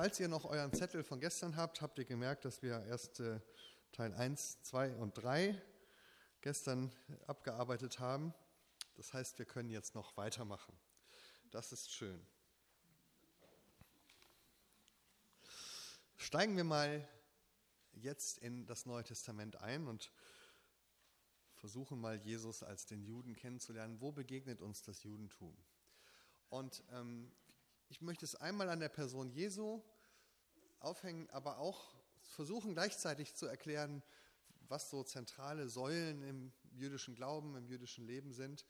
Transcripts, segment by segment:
falls ihr noch euren Zettel von gestern habt, habt ihr gemerkt, dass wir erst äh, Teil 1, 2 und 3 gestern abgearbeitet haben. Das heißt, wir können jetzt noch weitermachen. Das ist schön. Steigen wir mal jetzt in das Neue Testament ein und versuchen mal Jesus als den Juden kennenzulernen. Wo begegnet uns das Judentum? Und ähm, ich möchte es einmal an der Person Jesu aufhängen, aber auch versuchen gleichzeitig zu erklären, was so zentrale Säulen im jüdischen Glauben, im jüdischen Leben sind.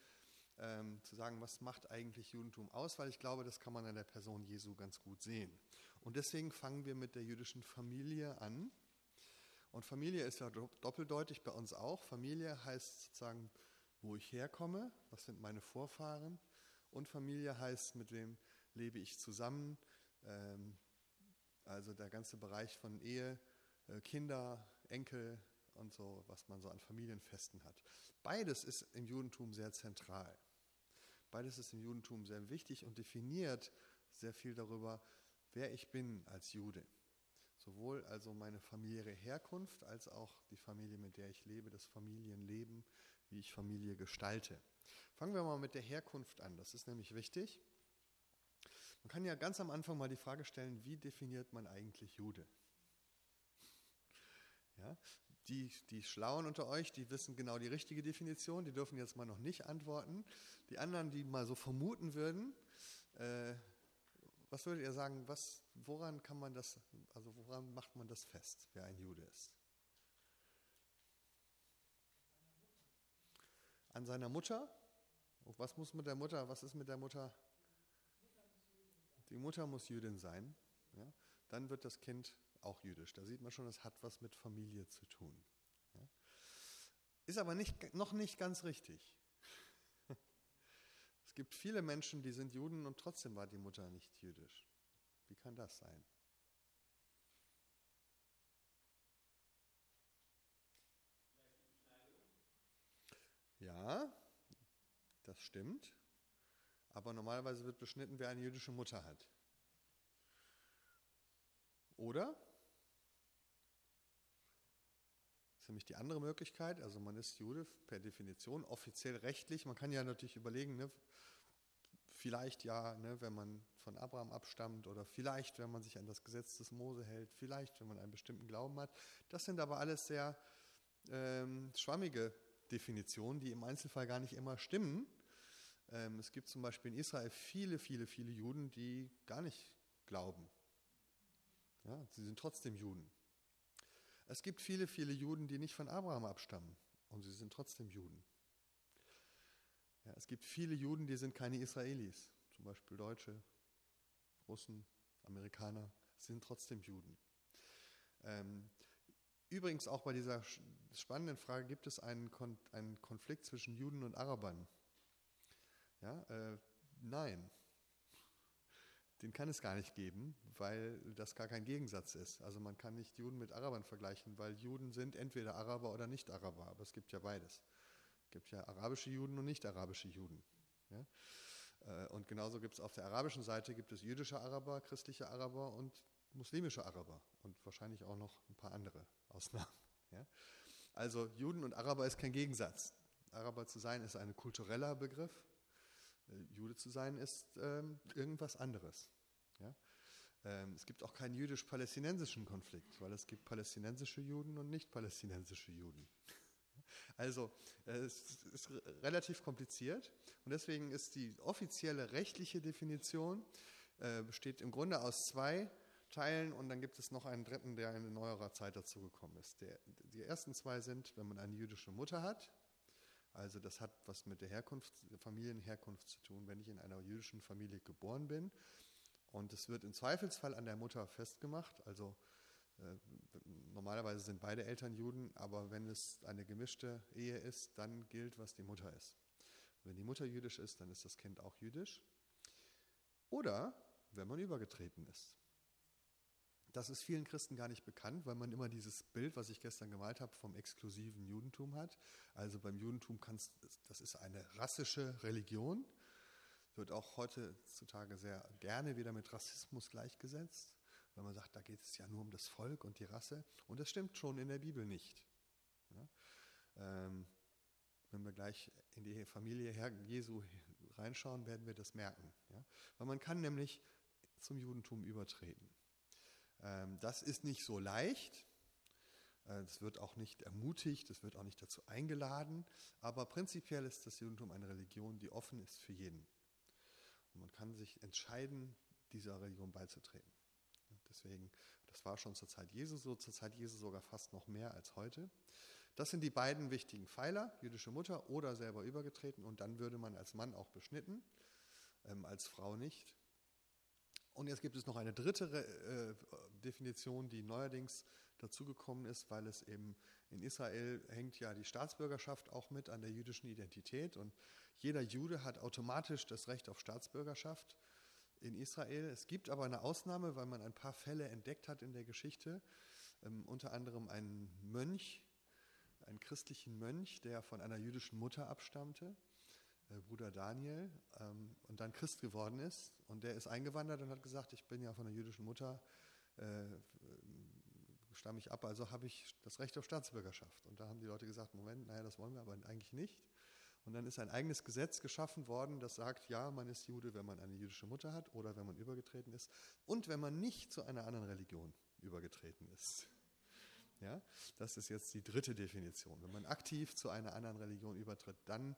Ähm, zu sagen, was macht eigentlich Judentum aus, weil ich glaube, das kann man an der Person Jesu ganz gut sehen. Und deswegen fangen wir mit der jüdischen Familie an. Und Familie ist ja doppeldeutig bei uns auch. Familie heißt sozusagen, wo ich herkomme, was sind meine Vorfahren. Und Familie heißt, mit wem lebe ich zusammen. Ähm, also der ganze Bereich von Ehe, äh, Kinder, Enkel und so, was man so an Familienfesten hat. Beides ist im Judentum sehr zentral. Beides ist im Judentum sehr wichtig und definiert sehr viel darüber, wer ich bin als Jude. Sowohl also meine familiäre Herkunft als auch die Familie, mit der ich lebe, das Familienleben, wie ich Familie gestalte. Fangen wir mal mit der Herkunft an. Das ist nämlich wichtig. Man kann ja ganz am Anfang mal die Frage stellen, wie definiert man eigentlich Jude? Ja, die, die Schlauen unter euch, die wissen genau die richtige Definition, die dürfen jetzt mal noch nicht antworten. Die anderen, die mal so vermuten würden, äh, was würdet ihr sagen, was, woran kann man das, also woran macht man das fest, wer ein Jude ist? An seiner Mutter? Was muss mit der Mutter, was ist mit der Mutter? Die Mutter muss Jüdin sein. Ja? Dann wird das Kind auch jüdisch. Da sieht man schon, es hat was mit Familie zu tun. Ja? Ist aber nicht, noch nicht ganz richtig. Es gibt viele Menschen, die sind Juden und trotzdem war die Mutter nicht jüdisch. Wie kann das sein? Ja, das stimmt. Aber normalerweise wird beschnitten, wer eine jüdische Mutter hat. Oder? Das ist nämlich die andere Möglichkeit. Also man ist Jude per Definition, offiziell rechtlich. Man kann ja natürlich überlegen, ne, vielleicht ja, ne, wenn man von Abraham abstammt oder vielleicht, wenn man sich an das Gesetz des Mose hält, vielleicht, wenn man einen bestimmten Glauben hat. Das sind aber alles sehr ähm, schwammige Definitionen, die im Einzelfall gar nicht immer stimmen. Ähm, es gibt zum Beispiel in Israel viele, viele, viele Juden, die gar nicht glauben. Ja, sie sind trotzdem Juden. Es gibt viele, viele Juden, die nicht von Abraham abstammen und sie sind trotzdem Juden. Ja, es gibt viele Juden, die sind keine Israelis, zum Beispiel Deutsche, Russen, Amerikaner, sind trotzdem Juden. Ähm, übrigens auch bei dieser spannenden Frage gibt es einen, Kon einen Konflikt zwischen Juden und Arabern. Ja, äh, nein, den kann es gar nicht geben, weil das gar kein Gegensatz ist. Also man kann nicht Juden mit Arabern vergleichen, weil Juden sind entweder Araber oder nicht Araber, aber es gibt ja beides. Es gibt ja arabische Juden und nicht arabische Juden. Ja? Äh, und genauso gibt es auf der arabischen Seite gibt es jüdische Araber, christliche Araber und muslimische Araber und wahrscheinlich auch noch ein paar andere Ausnahmen. Ja? Also Juden und Araber ist kein Gegensatz. Araber zu sein ist ein kultureller Begriff, Jude zu sein ist ähm, irgendwas anderes. Ja? Ähm, es gibt auch keinen jüdisch-palästinensischen Konflikt, weil es gibt palästinensische Juden und nicht palästinensische Juden. Also es ist relativ kompliziert und deswegen ist die offizielle rechtliche Definition äh, besteht im Grunde aus zwei Teilen und dann gibt es noch einen dritten, der in neuerer Zeit dazu gekommen ist. Der, die ersten zwei sind, wenn man eine jüdische Mutter hat, also das hat was mit der Herkunft, Familienherkunft zu tun, wenn ich in einer jüdischen Familie geboren bin. Und es wird im Zweifelsfall an der Mutter festgemacht. Also äh, normalerweise sind beide Eltern Juden, aber wenn es eine gemischte Ehe ist, dann gilt, was die Mutter ist. Wenn die Mutter jüdisch ist, dann ist das Kind auch jüdisch. Oder wenn man übergetreten ist. Das ist vielen Christen gar nicht bekannt, weil man immer dieses Bild, was ich gestern gemalt habe, vom exklusiven Judentum hat. Also beim Judentum kannst, das ist eine rassische Religion, wird auch heutzutage sehr gerne wieder mit Rassismus gleichgesetzt. weil man sagt, da geht es ja nur um das Volk und die Rasse. Und das stimmt schon in der Bibel nicht. Ja? Ähm, wenn wir gleich in die Familie Jesu reinschauen, werden wir das merken. Ja? Weil man kann nämlich zum Judentum übertreten. Ähm, das ist nicht so leicht. Äh, es wird auch nicht ermutigt, es wird auch nicht dazu eingeladen. Aber prinzipiell ist das Judentum eine Religion, die offen ist für jeden. Und man kann sich entscheiden, dieser Religion beizutreten. Deswegen, das war schon zur Zeit Jesu so, zur Zeit Jesu sogar fast noch mehr als heute. Das sind die beiden wichtigen Pfeiler, jüdische Mutter oder selber übergetreten. Und dann würde man als Mann auch beschnitten, ähm, als Frau nicht. Und jetzt gibt es noch eine dritte äh, Definition, die neuerdings dazugekommen ist, weil es eben in Israel hängt ja die Staatsbürgerschaft auch mit an der jüdischen Identität. Und jeder Jude hat automatisch das Recht auf Staatsbürgerschaft in Israel. Es gibt aber eine Ausnahme, weil man ein paar Fälle entdeckt hat in der Geschichte, ähm, unter anderem einen Mönch, einen christlichen Mönch, der von einer jüdischen Mutter abstammte, Bruder Daniel, ähm, und dann Christ geworden ist. Und der ist eingewandert und hat gesagt, ich bin ja von einer jüdischen Mutter, äh, stamme ich ab, also habe ich das Recht auf Staatsbürgerschaft. Und da haben die Leute gesagt, Moment, naja, das wollen wir aber eigentlich nicht. Und dann ist ein eigenes Gesetz geschaffen worden, das sagt, ja, man ist Jude, wenn man eine jüdische Mutter hat oder wenn man übergetreten ist und wenn man nicht zu einer anderen Religion übergetreten ist. Ja, das ist jetzt die dritte Definition. Wenn man aktiv zu einer anderen Religion übertritt, dann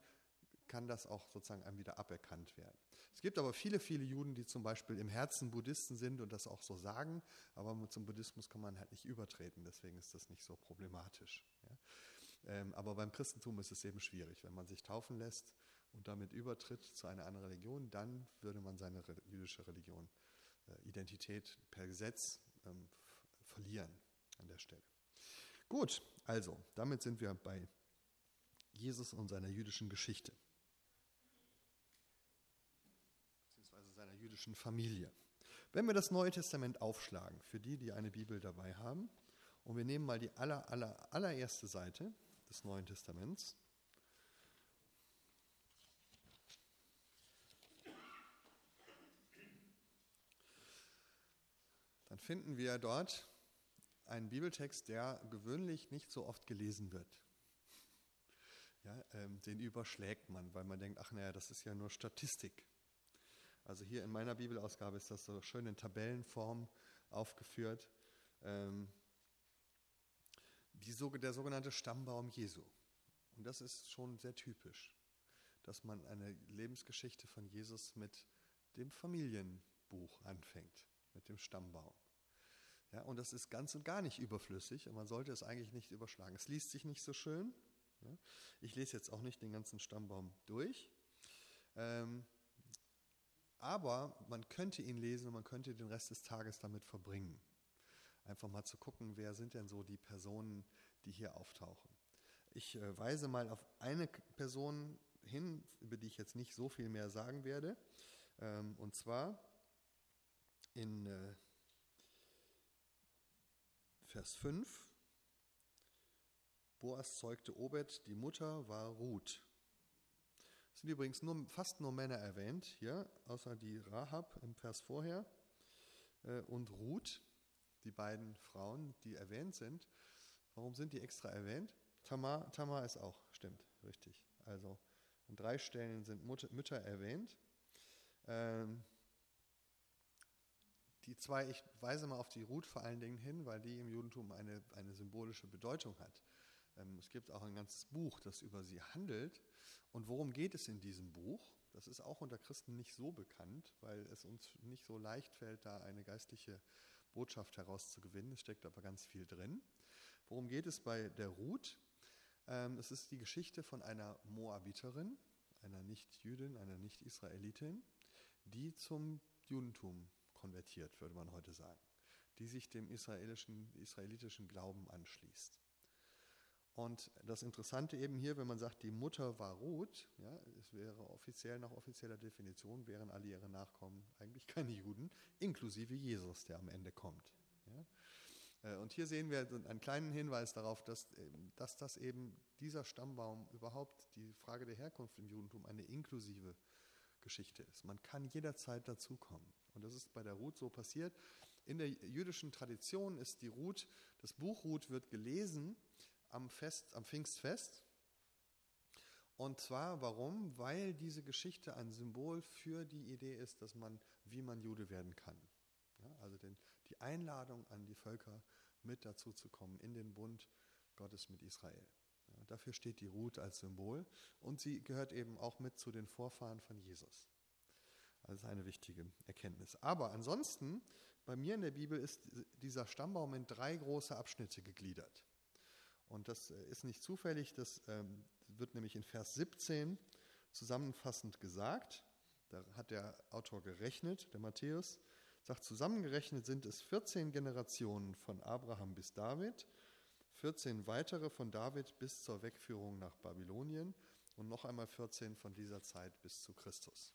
kann das auch sozusagen einem wieder aberkannt werden. Es gibt aber viele, viele Juden, die zum Beispiel im Herzen Buddhisten sind und das auch so sagen, aber zum Buddhismus kann man halt nicht übertreten, deswegen ist das nicht so problematisch. Ja. Ähm, aber beim Christentum ist es eben schwierig. Wenn man sich taufen lässt und damit übertritt zu einer anderen Religion, dann würde man seine jüdische Religion, äh, Identität per Gesetz ähm, verlieren an der Stelle. Gut, also damit sind wir bei Jesus und seiner jüdischen Geschichte. Beziehungsweise seiner jüdischen Familie. Wenn wir das Neue Testament aufschlagen, für die, die eine Bibel dabei haben, und wir nehmen mal die aller, aller, allererste Seite, des Neuen Testaments. Dann finden wir dort einen Bibeltext, der gewöhnlich nicht so oft gelesen wird. Ja, ähm, den überschlägt man, weil man denkt, ach naja, das ist ja nur Statistik. Also hier in meiner Bibelausgabe ist das so schön in Tabellenform aufgeführt. Ähm, die, der sogenannte Stammbaum Jesu. Und das ist schon sehr typisch, dass man eine Lebensgeschichte von Jesus mit dem Familienbuch anfängt, mit dem Stammbaum. Ja, und das ist ganz und gar nicht überflüssig und man sollte es eigentlich nicht überschlagen. Es liest sich nicht so schön. Ja. Ich lese jetzt auch nicht den ganzen Stammbaum durch. Ähm, aber man könnte ihn lesen und man könnte den Rest des Tages damit verbringen einfach mal zu gucken, wer sind denn so die Personen, die hier auftauchen. Ich äh, weise mal auf eine Person hin, über die ich jetzt nicht so viel mehr sagen werde. Ähm, und zwar in äh, Vers 5. Boas zeugte Obed, die Mutter war Ruth. Es sind übrigens nur, fast nur Männer erwähnt hier, außer die Rahab im Vers vorher äh, und Ruth die beiden Frauen, die erwähnt sind. Warum sind die extra erwähnt? Tamar, Tamar ist auch, stimmt, richtig. Also an drei Stellen sind Mutter, Mütter erwähnt. Ähm, die zwei, ich weise mal auf die Ruth vor allen Dingen hin, weil die im Judentum eine, eine symbolische Bedeutung hat. Ähm, es gibt auch ein ganzes Buch, das über sie handelt. Und worum geht es in diesem Buch? Das ist auch unter Christen nicht so bekannt, weil es uns nicht so leicht fällt, da eine geistliche Botschaft herauszugewinnen. Es steckt aber ganz viel drin. Worum geht es bei der Ruth? Ähm, es ist die Geschichte von einer Moabiterin, einer Nicht-Jüdin, einer Nicht-Israelitin, die zum Judentum konvertiert, würde man heute sagen, die sich dem israelischen, israelitischen Glauben anschließt. Und das Interessante eben hier, wenn man sagt, die Mutter war Ruth, ja, es wäre offiziell nach offizieller Definition, wären alle ihre Nachkommen eigentlich keine Juden, inklusive Jesus, der am Ende kommt. Ja. Äh, und hier sehen wir einen kleinen Hinweis darauf, dass, dass das eben dieser Stammbaum überhaupt die Frage der Herkunft im Judentum eine inklusive Geschichte ist. Man kann jederzeit dazukommen. Und das ist bei der Ruth so passiert. In der jüdischen Tradition ist die Ruth, das Buch Ruth wird gelesen am Fest, am Pfingstfest. Und zwar warum? Weil diese Geschichte ein Symbol für die Idee ist, dass man, wie man Jude werden kann. Ja, also den, die Einladung an die Völker mit dazu zu kommen in den Bund Gottes mit Israel. Ja, dafür steht die Ruth als Symbol und sie gehört eben auch mit zu den Vorfahren von Jesus. Also eine wichtige Erkenntnis. Aber ansonsten, bei mir in der Bibel ist dieser Stammbaum in drei große Abschnitte gegliedert. Und das äh, ist nicht zufällig, das ähm, wird nämlich in Vers 17 zusammenfassend gesagt. Da hat der Autor gerechnet, der Matthäus, sagt, zusammengerechnet sind es 14 Generationen von Abraham bis David, 14 weitere von David bis zur Wegführung nach Babylonien und noch einmal 14 von dieser Zeit bis zu Christus.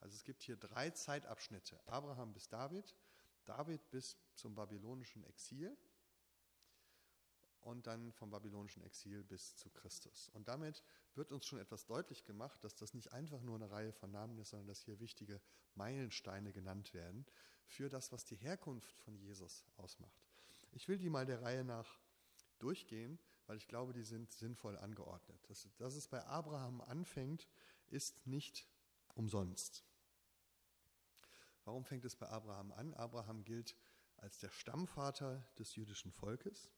Also es gibt hier drei Zeitabschnitte. Abraham bis David, David bis zum babylonischen Exil und dann vom babylonischen Exil bis zu Christus. Und damit wird uns schon etwas deutlich gemacht, dass das nicht einfach nur eine Reihe von Namen ist, sondern dass hier wichtige Meilensteine genannt werden für das, was die Herkunft von Jesus ausmacht. Ich will die mal der Reihe nach durchgehen, weil ich glaube, die sind sinnvoll angeordnet. Dass, dass es bei Abraham anfängt, ist nicht umsonst. Warum fängt es bei Abraham an? Abraham gilt als der Stammvater des jüdischen Volkes.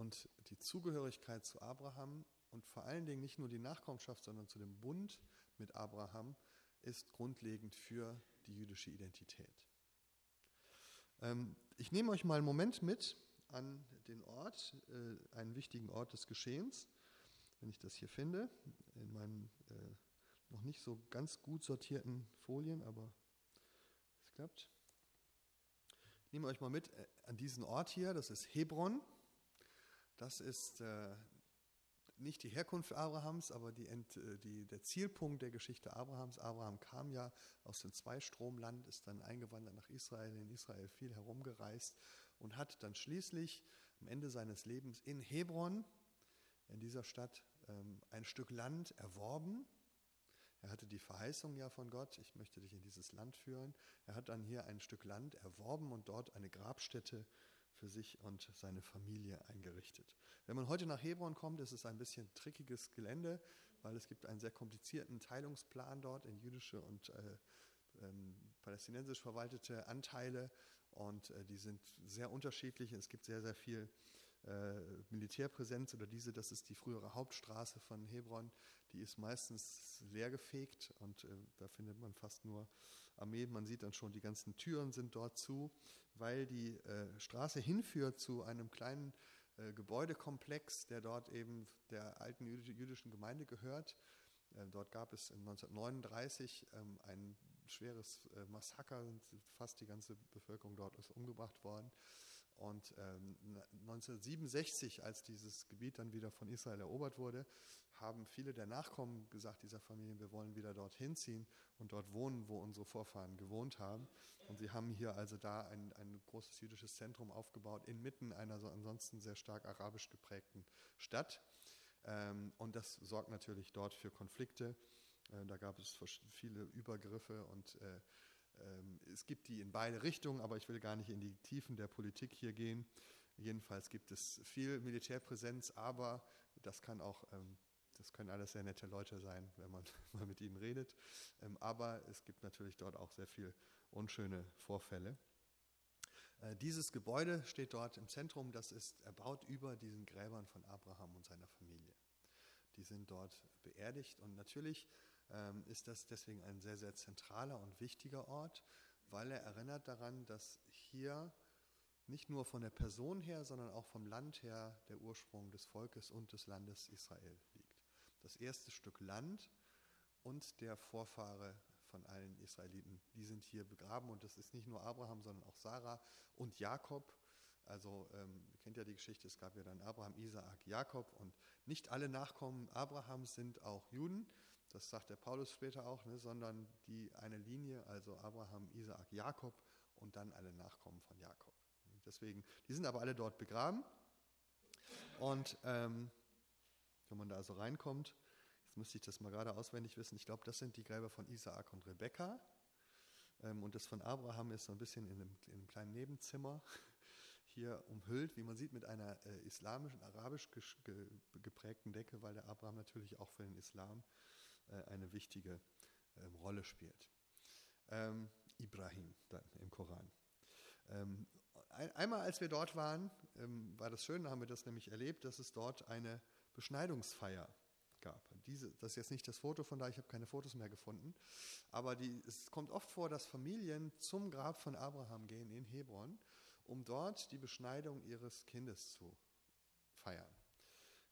Und die Zugehörigkeit zu Abraham und vor allen Dingen nicht nur die Nachkommenschaft, sondern zu dem Bund mit Abraham ist grundlegend für die jüdische Identität. Ähm, ich nehme euch mal einen Moment mit an den Ort, äh, einen wichtigen Ort des Geschehens, wenn ich das hier finde, in meinen äh, noch nicht so ganz gut sortierten Folien, aber es klappt. Ich nehme euch mal mit äh, an diesen Ort hier, das ist Hebron. Das ist äh, nicht die Herkunft Abrahams, aber die, äh, die, der Zielpunkt der Geschichte Abrahams. Abraham kam ja aus dem Zweistromland, ist dann eingewandert nach Israel, in Israel viel herumgereist und hat dann schließlich am Ende seines Lebens in Hebron, in dieser Stadt, ähm, ein Stück Land erworben er hatte die Verheißung ja von Gott, ich möchte dich in dieses Land führen. Er hat dann hier ein Stück Land erworben und dort eine Grabstätte für sich und seine Familie eingerichtet. Wenn man heute nach Hebron kommt, ist es ein bisschen trickiges Gelände, weil es gibt einen sehr komplizierten Teilungsplan dort in jüdische und äh, ähm, palästinensisch verwaltete Anteile und äh, die sind sehr unterschiedlich. Es gibt sehr, sehr viel äh, Militärpräsenz oder diese, das ist die frühere Hauptstraße von Hebron, die ist meistens leergefegt und äh, da findet man fast nur Armeen. Man sieht dann schon, die ganzen Türen sind dort zu, weil die äh, Straße hinführt zu einem kleinen äh, Gebäudekomplex, der dort eben der alten jüdischen Gemeinde gehört. Äh, dort gab es 1939 ähm, ein schweres äh, Massaker, fast die ganze Bevölkerung dort ist umgebracht worden. Und ähm, 1967, als dieses Gebiet dann wieder von Israel erobert wurde, haben viele der Nachkommen gesagt, dieser Familie, wir wollen wieder dorthin ziehen und dort wohnen, wo unsere Vorfahren gewohnt haben. Und sie haben hier also da ein, ein großes jüdisches Zentrum aufgebaut, inmitten einer so ansonsten sehr stark arabisch geprägten Stadt. Ähm, und das sorgt natürlich dort für Konflikte. Äh, da gab es viele Übergriffe und äh, es gibt die in beide Richtungen, aber ich will gar nicht in die Tiefen der Politik hier gehen. Jedenfalls gibt es viel Militärpräsenz, aber das kann auch ähm, das können alles sehr nette Leute sein, wenn man mal mit ihnen redet. Ähm, aber es gibt natürlich dort auch sehr viel unschöne Vorfälle. Äh, dieses Gebäude steht dort im Zentrum. Das ist erbaut über diesen Gräbern von Abraham und seiner Familie. Die sind dort beerdigt und natürlich ähm, ist das deswegen ein sehr, sehr zentraler und wichtiger Ort, weil er erinnert daran, dass hier nicht nur von der Person her, sondern auch vom Land her der Ursprung des Volkes und des Landes Israel liegt das erste Stück Land und der Vorfahre von allen Israeliten. Die sind hier begraben und das ist nicht nur Abraham, sondern auch Sarah und Jakob. Also ähm, ihr kennt ja die Geschichte, es gab ja dann Abraham, Isaak, Jakob und nicht alle Nachkommen Abrahams sind auch Juden, das sagt der Paulus später auch, ne, sondern die eine Linie, also Abraham, Isaak, Jakob und dann alle Nachkommen von Jakob. Deswegen, die sind aber alle dort begraben und ähm, wenn man da also reinkommt. Jetzt müsste ich das mal gerade auswendig wissen. Ich glaube, das sind die Gräber von Isaak und Rebekka. Ähm, und das von Abraham ist so ein bisschen in einem, in einem kleinen Nebenzimmer hier umhüllt, wie man sieht, mit einer äh, islamischen, arabisch ge geprägten Decke, weil der Abraham natürlich auch für den Islam äh, eine wichtige ähm, Rolle spielt. Ähm, Ibrahim dann im Koran. Ähm, ein, einmal, als wir dort waren, war das schön, da haben wir das nämlich erlebt, dass es dort eine Beschneidungsfeier gab. Diese, das ist jetzt nicht das Foto von da, ich habe keine Fotos mehr gefunden, aber die, es kommt oft vor, dass Familien zum Grab von Abraham gehen in Hebron, um dort die Beschneidung ihres Kindes zu feiern.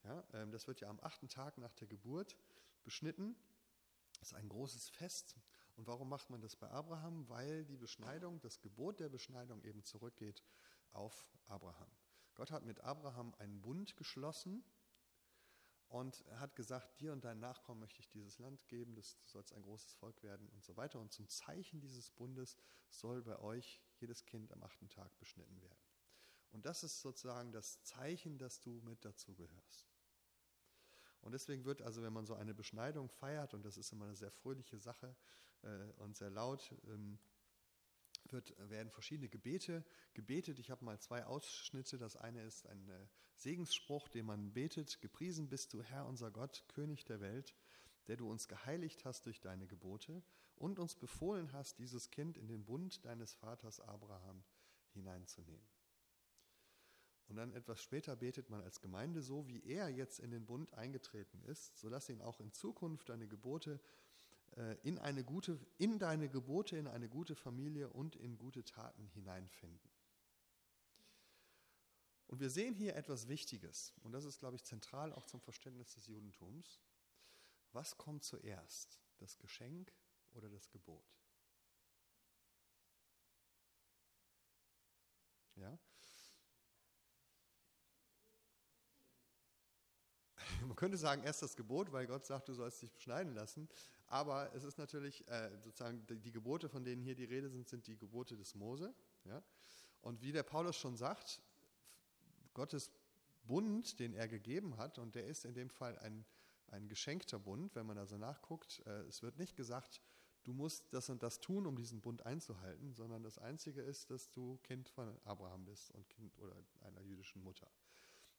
Ja, das wird ja am achten Tag nach der Geburt beschnitten. Das ist ein großes Fest. Und warum macht man das bei Abraham? Weil die Beschneidung, das Gebot der Beschneidung eben zurückgeht auf Abraham. Gott hat mit Abraham einen Bund geschlossen und hat gesagt, dir und deinen Nachkommen möchte ich dieses Land geben, das, du sollst ein großes Volk werden und so weiter. Und zum Zeichen dieses Bundes soll bei euch jedes Kind am achten Tag beschnitten werden. Und das ist sozusagen das Zeichen, dass du mit dazugehörst. Und deswegen wird also, wenn man so eine Beschneidung feiert, und das ist immer eine sehr fröhliche Sache äh, und sehr laut, ähm, wird, werden verschiedene Gebete gebetet. Ich habe mal zwei Ausschnitte. Das eine ist ein äh, Segensspruch, den man betet. Gepriesen bist du, Herr, unser Gott, König der Welt, der du uns geheiligt hast durch deine Gebote und uns befohlen hast, dieses Kind in den Bund deines Vaters Abraham hineinzunehmen. Und dann etwas später betet man als Gemeinde so, wie er jetzt in den Bund eingetreten ist, so lass ihn auch in Zukunft deine Gebote äh, in, eine gute, in deine Gebote, in eine gute Familie und in gute Taten hineinfinden. Und wir sehen hier etwas Wichtiges, und das ist, glaube ich, zentral auch zum Verständnis des Judentums. Was kommt zuerst, das Geschenk oder das Gebot? Ja? Man könnte sagen, erst das Gebot, weil Gott sagt, du sollst dich beschneiden lassen. Aber es ist natürlich äh, sozusagen die, die, Gebote, von denen hier die Rede sind, sind die Gebote des Mose. Ja? Und wie der Paulus schon sagt, Gottes Bund, den er gegeben hat, und der ist in dem Fall ein, ein geschenkter Bund, wenn man also nachguckt, äh, es wird nicht gesagt, du musst das und das tun, um diesen Bund einzuhalten, sondern das Einzige ist, dass du Kind von Abraham bist und Kind oder einer jüdischen Mutter.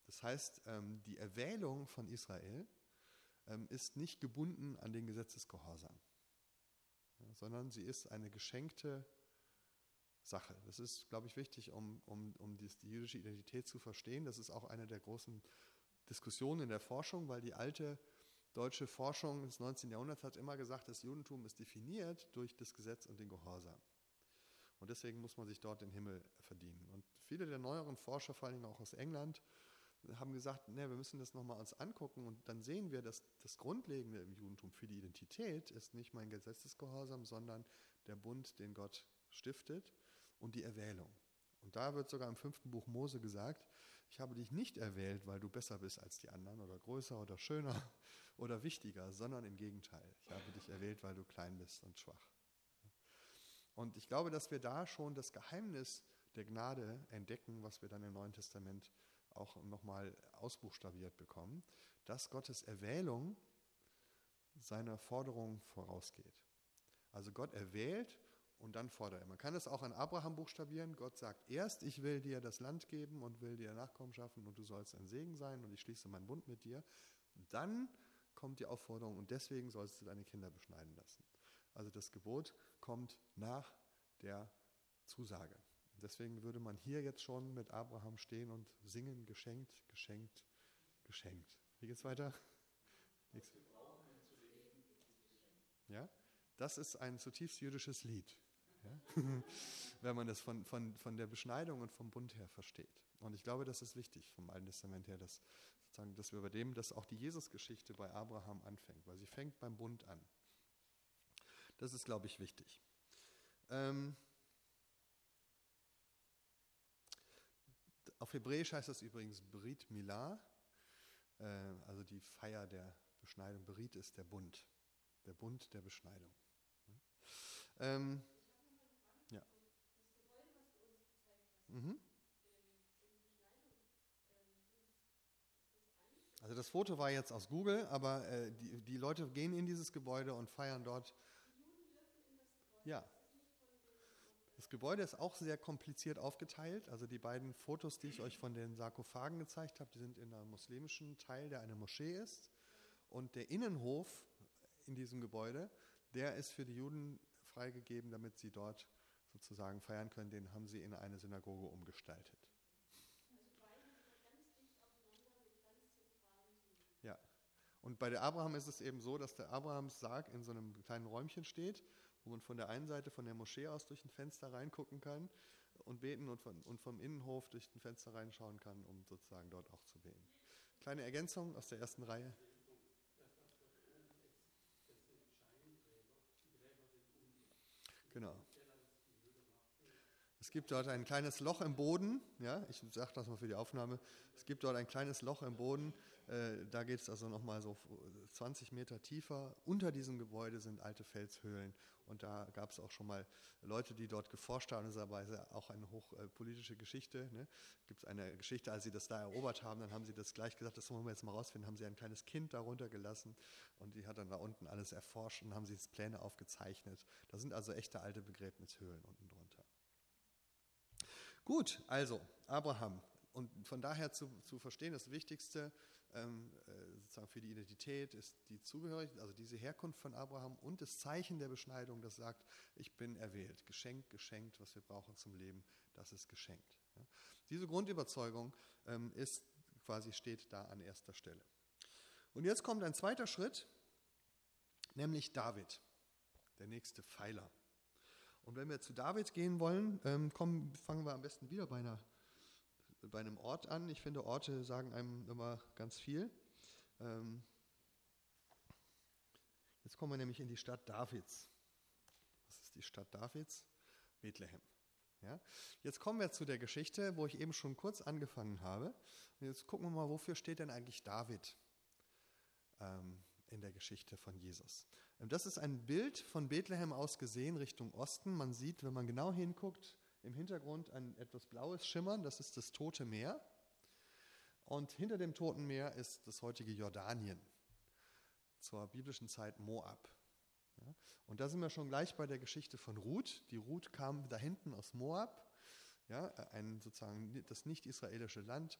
Das heißt, ähm, die Erwählung von Israel ähm, ist nicht gebunden an den Gesetzesgehorsam, sondern sie ist eine geschenkte Sache. Das ist, glaube ich, wichtig, um, um, um die, die jüdische Identität zu verstehen. Das ist auch eine der großen Diskussionen in der Forschung, weil die alte deutsche Forschung des 19. Jahrhunderts hat immer gesagt, das Judentum ist definiert durch das Gesetz und den Gehorsam. Und deswegen muss man sich dort den Himmel verdienen. Und viele der neueren Forscher, vor allem auch aus England, haben gesagt, ne, wir müssen das nochmal uns angucken und dann sehen wir, dass das Grundlegende im Judentum für die Identität ist nicht mein Gesetzesgehorsam, sondern der Bund, den Gott stiftet und die Erwählung. Und da wird sogar im fünften Buch Mose gesagt, ich habe dich nicht erwählt, weil du besser bist als die anderen oder größer oder schöner oder wichtiger, sondern im Gegenteil. Ich habe dich erwählt, weil du klein bist und schwach. Und ich glaube, dass wir da schon das Geheimnis der Gnade entdecken, was wir dann im Neuen Testament auch nochmal ausbuchstabiert bekommen, dass Gottes Erwählung seiner Forderung vorausgeht. Also Gott erwählt und dann fordert er. Man kann es auch an Abraham buchstabieren. Gott sagt erst, ich will dir das Land geben und will dir Nachkommen schaffen und du sollst ein Segen sein und ich schließe meinen Bund mit dir. Dann kommt die Aufforderung und deswegen sollst du deine Kinder beschneiden lassen. Also das Gebot kommt nach der Zusage. Deswegen würde man hier jetzt schon mit Abraham stehen und singen, geschenkt, geschenkt, geschenkt. Wie geht's weiter? Ja, das ist ein zutiefst jüdisches Lied. Ja? Wenn man das von, von, von der Beschneidung und vom Bund her versteht. Und ich glaube, das ist wichtig vom Alten Testament her, dass, sozusagen, dass wir dem, dass auch die Jesusgeschichte bei Abraham anfängt, weil sie fängt beim Bund an. Das ist, glaube ich, wichtig. Ähm, Auf Hebräisch heißt das übrigens Brit Milah, äh, also die Feier der Beschneidung. Berit ist der Bund, der Bund der Beschneidung. Ähm, ja. Mhm. Also das Foto war jetzt aus Google, aber äh, die, die Leute gehen in dieses Gebäude und feiern dort. Ja, Das Gebäude ist auch sehr kompliziert aufgeteilt. Also die beiden Fotos, die ich euch von den Sarkophagen gezeigt habe, die sind in einem muslimischen Teil, der eine Moschee ist. Und der Innenhof in diesem Gebäude, der ist für die Juden freigegeben, damit sie dort sozusagen feiern können. Den haben sie in eine Synagoge umgestaltet. Ja. Und bei der Abraham ist es eben so, dass der Abrahams Sarg in so einem kleinen Räumchen steht, wo man von der einen Seite von der Moschee aus durch ein Fenster reingucken kann und beten und, von, und vom Innenhof durch ein Fenster reinschauen kann, um sozusagen dort auch zu beten. Kleine Ergänzung aus der ersten Reihe. Genau. Es gibt dort ein kleines Loch im Boden, ja, ich sage das mal für die Aufnahme. Es gibt dort ein kleines Loch im Boden, äh, da geht es also nochmal so 20 Meter tiefer. Unter diesem Gebäude sind alte Felshöhlen und da gab es auch schon mal Leute, die dort geforscht haben. Das ist aber auch eine hochpolitische Geschichte. Ne? Gibt es eine Geschichte, als sie das da erobert haben, dann haben sie das gleich gesagt, das wollen wir jetzt mal rausfinden, haben sie ein kleines Kind darunter gelassen und die hat dann da unten alles erforscht und haben sie Pläne aufgezeichnet. Da sind also echte alte Begräbnishöhlen unten drunter. Gut, also Abraham. Und von daher zu, zu verstehen, das Wichtigste ähm, äh, sozusagen für die Identität ist die Zugehörigkeit, also diese Herkunft von Abraham und das Zeichen der Beschneidung, das sagt, ich bin erwählt, geschenkt, geschenkt, was wir brauchen zum Leben, das ist geschenkt. Ja. Diese Grundüberzeugung ähm, ist quasi steht da an erster Stelle. Und jetzt kommt ein zweiter Schritt, nämlich David, der nächste Pfeiler. Und wenn wir zu David gehen wollen, ähm, kommen, fangen wir am besten wieder bei, einer, bei einem Ort an. Ich finde, Orte sagen einem immer ganz viel. Ähm, jetzt kommen wir nämlich in die Stadt Davids. Was ist die Stadt Davids? Bethlehem. Ja? Jetzt kommen wir zu der Geschichte, wo ich eben schon kurz angefangen habe. Und jetzt gucken wir mal, wofür steht denn eigentlich David ähm, in der Geschichte von Jesus. Das ist ein Bild von Bethlehem aus gesehen Richtung Osten. Man sieht, wenn man genau hinguckt, im Hintergrund ein etwas blaues Schimmern, das ist das Tote Meer. Und hinter dem Toten Meer ist das heutige Jordanien, zur biblischen Zeit Moab. Und da sind wir schon gleich bei der Geschichte von Ruth. Die Ruth kam da hinten aus Moab, ja, ein sozusagen das nicht-israelische Land.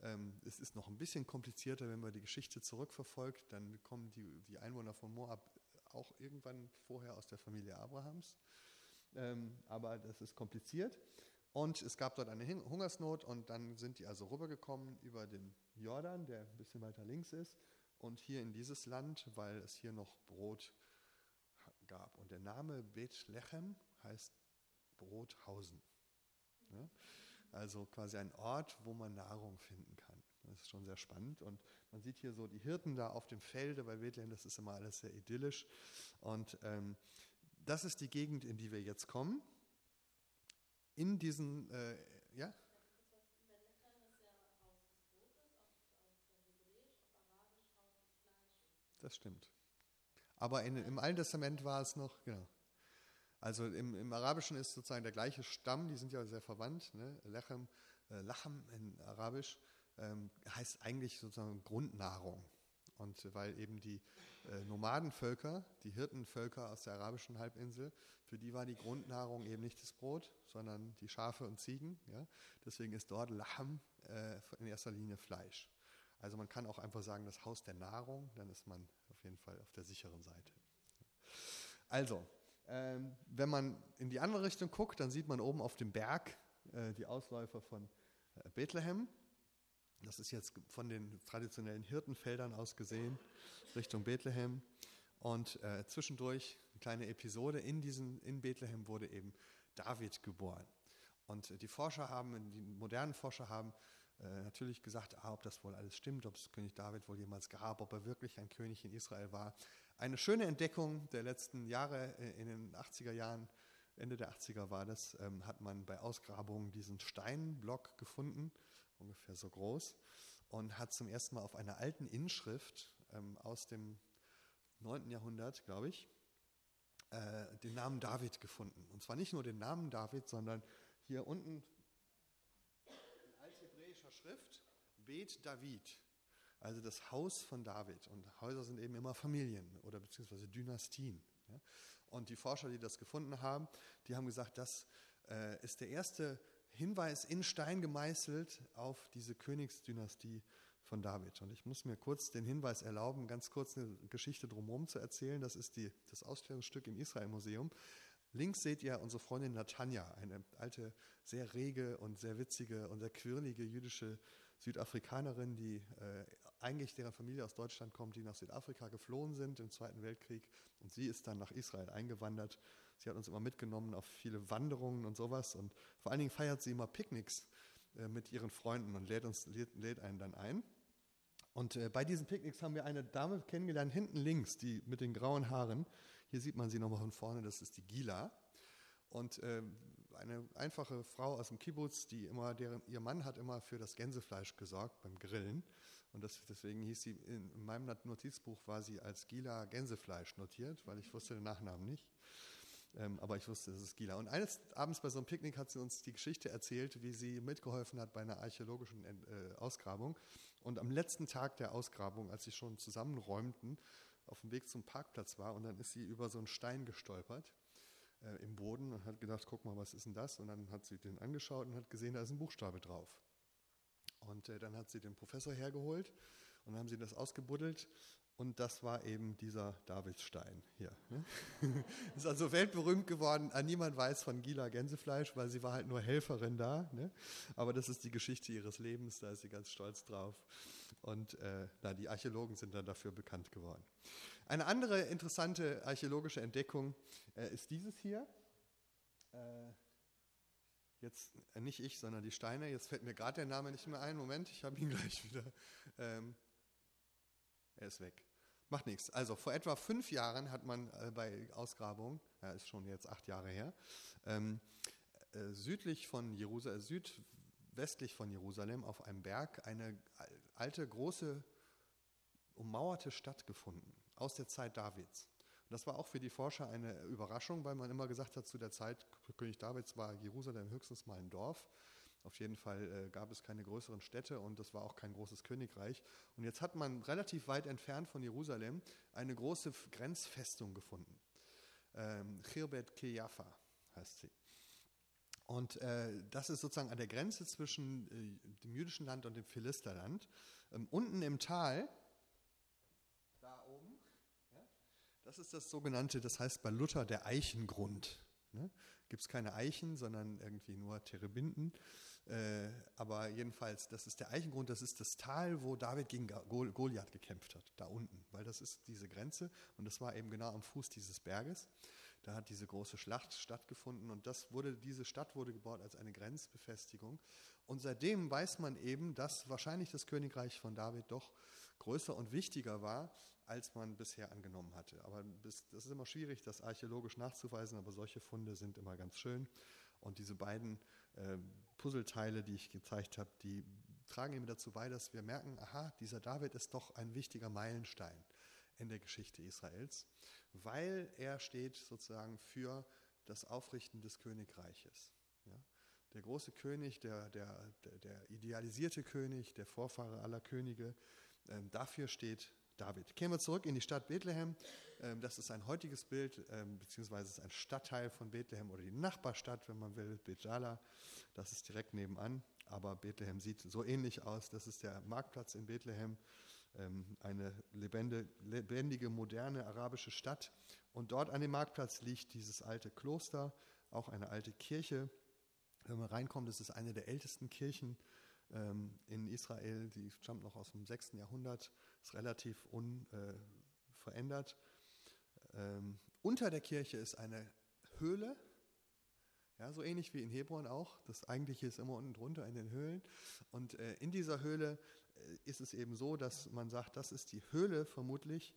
Ähm, es ist noch ein bisschen komplizierter, wenn man die Geschichte zurückverfolgt. Dann kommen die, die Einwohner von Moab auch irgendwann vorher aus der Familie Abrahams. Ähm, aber das ist kompliziert. Und es gab dort eine Hungersnot und dann sind die also rübergekommen über den Jordan, der ein bisschen weiter links ist, und hier in dieses Land, weil es hier noch Brot gab. Und der Name Bethlehem heißt Brothausen. Ja? Also quasi ein Ort, wo man Nahrung finden kann. Das ist schon sehr spannend. Und man sieht hier so die Hirten da auf dem Felde bei Bethlehem, das ist immer alles sehr idyllisch. Und ähm, das ist die Gegend, in die wir jetzt kommen. In diesen, äh, ja? Das stimmt. Aber in, im Alten Testament war es noch, genau. Also im, im, Arabischen ist sozusagen der gleiche Stamm, die sind ja sehr verwandt. Ne? Lechem, äh, Lachem in Arabisch ähm, heißt eigentlich sozusagen Grundnahrung. Und weil eben die äh, Nomadenvölker, die Hirtenvölker aus der arabischen Halbinsel, für die war die Grundnahrung eben nicht das Brot, sondern die Schafe und Ziegen. Ja? Deswegen ist dort Lahm äh, in erster Linie Fleisch. Also man kann auch einfach sagen, das Haus der Nahrung, dann ist man auf jeden Fall auf der sicheren Seite. Also, ähm, wenn man in die andere Richtung guckt, dann sieht man oben auf dem Berg äh, die Ausläufer von äh, Bethlehem. Das ist jetzt von den traditionellen Hirtenfeldern aus gesehen, Richtung Bethlehem. Und äh, zwischendurch eine kleine Episode. In, diesen, in Bethlehem wurde eben David geboren. Und die Forscher haben, die modernen Forscher haben äh, natürlich gesagt, ah, ob das wohl alles stimmt, ob es König David wohl jemals gab, ob er wirklich ein König in Israel war. Eine schöne Entdeckung der letzten Jahre, äh, in den 80er Jahren, Ende der 80er war das, ähm, hat man bei Ausgrabungen diesen Steinblock gefunden ungefähr so groß, und hat zum ersten Mal auf einer alten Inschrift ähm, aus dem 9. Jahrhundert, glaube ich, äh, den Namen David gefunden. Und zwar nicht nur den Namen David, sondern hier unten in althebräischer Schrift Bet David, also das Haus von David. Und Häuser sind eben immer Familien oder beziehungsweise Dynastien. Ja? Und die Forscher, die das gefunden haben, die haben gesagt, das äh, ist der erste Hinweis in Stein gemeißelt auf diese Königsdynastie von David. Und ich muss mir kurz den Hinweis erlauben, ganz kurz eine Geschichte drumherum zu erzählen. Das ist die, das Ausstellungsstück im Israel-Museum. Links seht ihr unsere Freundin Natanja, eine alte, sehr rege und sehr witzige und sehr quirlige jüdische Südafrikanerin, die äh, eigentlich deren Familie aus Deutschland kommt, die nach Südafrika geflohen sind im Zweiten Weltkrieg. Und sie ist dann nach Israel eingewandert. Sie hat uns immer mitgenommen auf viele Wanderungen und sowas. Und vor allen Dingen feiert sie immer Picknicks äh, mit ihren Freunden und lädt, uns, lädt, einen dann ein. Und äh, bei diesen Picknicks haben wir eine Dame kennengelernt, hinten links, die mit den grauen Haaren. Hier sieht man sie nochmal von vorne, das ist die Gila. Und äh, eine einfache Frau aus dem Kibbutz, die immer, deren, ihr Mann hat immer für das Gänsefleisch gesorgt beim Grillen. Und das, deswegen hieß sie, in meinem Notizbuch war sie als Gila Gänsefleisch notiert, weil ich wusste den Nachnamen nicht. Ähm, aber ich wusste, es ist Gila. Und eines Abends bei so einem Picknick hat sie uns die Geschichte erzählt, wie sie mitgeholfen hat bei einer archäologischen äh, Ausgrabung. Und am letzten Tag der Ausgrabung, als sie schon zusammenräumten, auf dem Weg zum Parkplatz war und dann ist sie über so einen Stein gestolpert äh, im Boden und hat gedacht, guck mal, was ist denn das? Und dann hat sie den angeschaut und hat gesehen, da ist ein Buchstabe drauf. Und äh, dann hat sie den Professor hergeholt und dann haben sie das ausgebuddelt und das war eben dieser Davidsstein hier. Ne? ist also weltberühmt geworden. Äh, niemand weiß von Gila Gänsefleisch, weil sie war halt nur Helferin da. Ne? Aber das ist die Geschichte ihres Lebens, da ist sie ganz stolz drauf. Und äh, na, die Archäologen sind dann dafür bekannt geworden. Eine andere interessante archäologische Entdeckung äh, ist dieses hier. Äh, jetzt äh, nicht ich, sondern die Steine. Jetzt fällt mir gerade der Name nicht mehr ein. Moment, ich habe ihn gleich wieder. Ähm, er ist weg. Macht nichts. Also vor etwa fünf Jahren hat man äh, bei Ausgrabungen, ja, ist schon jetzt acht Jahre her, ähm, äh, südlich von Jerusalem, südwestlich von Jerusalem auf einem Berg eine alte, große, ummauerte Stadt gefunden aus der Zeit Davids. Und das war auch für die Forscher eine Überraschung, weil man immer gesagt hat, zu der Zeit König Davids war Jerusalem höchstens mal ein Dorf. Auf jeden Fall äh, gab es keine größeren Städte und das war auch kein großes Königreich. Und jetzt hat man relativ weit entfernt von Jerusalem eine große Grenzfestung gefunden. Ähm, Chirbet Kejafa heißt sie. Und äh, das ist sozusagen an der Grenze zwischen äh, dem jüdischen Land und dem Philisterland. Ähm, unten im Tal, da oben, ja, das ist das sogenannte, das heißt bei Luther der Eichengrund. Ne? Gibt es keine Eichen, sondern irgendwie nur Terebinden. Äh, aber jedenfalls, das ist der Eichengrund, das ist das Tal, wo David gegen Goliath gekämpft hat, da unten, weil das ist diese Grenze und das war eben genau am Fuß dieses Berges. Da hat diese große Schlacht stattgefunden und das wurde, diese Stadt wurde gebaut als eine Grenzbefestigung. Und seitdem weiß man eben, dass wahrscheinlich das Königreich von David doch größer und wichtiger war, als man bisher angenommen hatte. Aber das ist immer schwierig, das archäologisch nachzuweisen, aber solche Funde sind immer ganz schön. Und diese beiden äh, Puzzleteile, die ich gezeigt habe, die tragen eben dazu bei, dass wir merken, aha, dieser David ist doch ein wichtiger Meilenstein in der Geschichte Israels, weil er steht sozusagen für das Aufrichten des Königreiches. Ja? Der große König, der, der, der, idealisierte König, der Vorfahre aller Könige, ähm, dafür steht David. Kehren wir zurück in die Stadt Bethlehem. Ähm, das ist ein heutiges Bild, ähm, beziehungsweise ist ein Stadtteil von Bethlehem oder die Nachbarstadt, wenn man will, Bejala. Das ist direkt nebenan. Aber Bethlehem sieht so ähnlich aus. Das ist der Marktplatz in Bethlehem, ähm, eine lebendige, moderne arabische Stadt. Und dort an dem Marktplatz liegt dieses alte Kloster, auch eine alte Kirche. Wenn man reinkommt, ist es eine der ältesten Kirchen in Israel. Die stammt noch aus dem 6. Jahrhundert, ist relativ unverändert. Ähm, unter der Kirche ist eine Höhle, ja, so ähnlich wie in Hebron auch. Das eigentliche ist immer unten drunter in den Höhlen. Und äh, in dieser Höhle äh, ist es eben so, dass man sagt, das ist die Höhle vermutlich,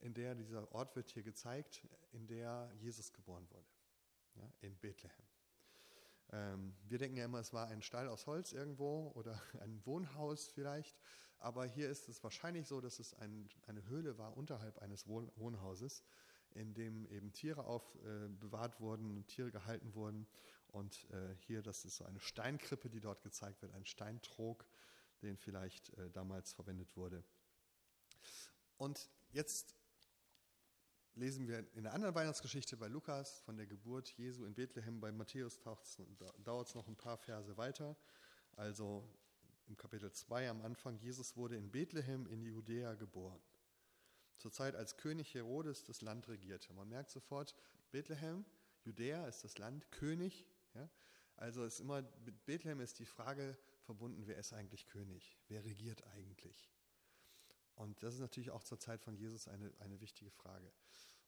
in der dieser Ort wird hier gezeigt, in der Jesus geboren wurde, ja, in Bethlehem. Ähm, wir denken ja immer, es war ein Stall aus Holz irgendwo oder ein Wohnhaus vielleicht, aber hier ist es wahrscheinlich so, dass es ein, eine Höhle war unterhalb eines Wohn Wohnhauses in dem eben Tiere aufbewahrt äh, wurden, Tiere gehalten wurden. Und äh, hier, das ist so eine Steinkrippe, die dort gezeigt wird, ein Steintrog, den vielleicht äh, damals verwendet wurde. Und jetzt lesen wir in der anderen Weihnachtsgeschichte bei Lukas von der Geburt Jesu in Bethlehem. Bei Matthäus dauert es noch ein paar Verse weiter. Also im Kapitel 2 am Anfang, Jesus wurde in Bethlehem in Judäa geboren. Zur Zeit, als König Herodes das Land regierte. Man merkt sofort, Bethlehem, Judäa ist das Land, König. Ja? Also ist immer, mit Bethlehem ist die Frage verbunden, wer ist eigentlich König? Wer regiert eigentlich? Und das ist natürlich auch zur Zeit von Jesus eine, eine wichtige Frage.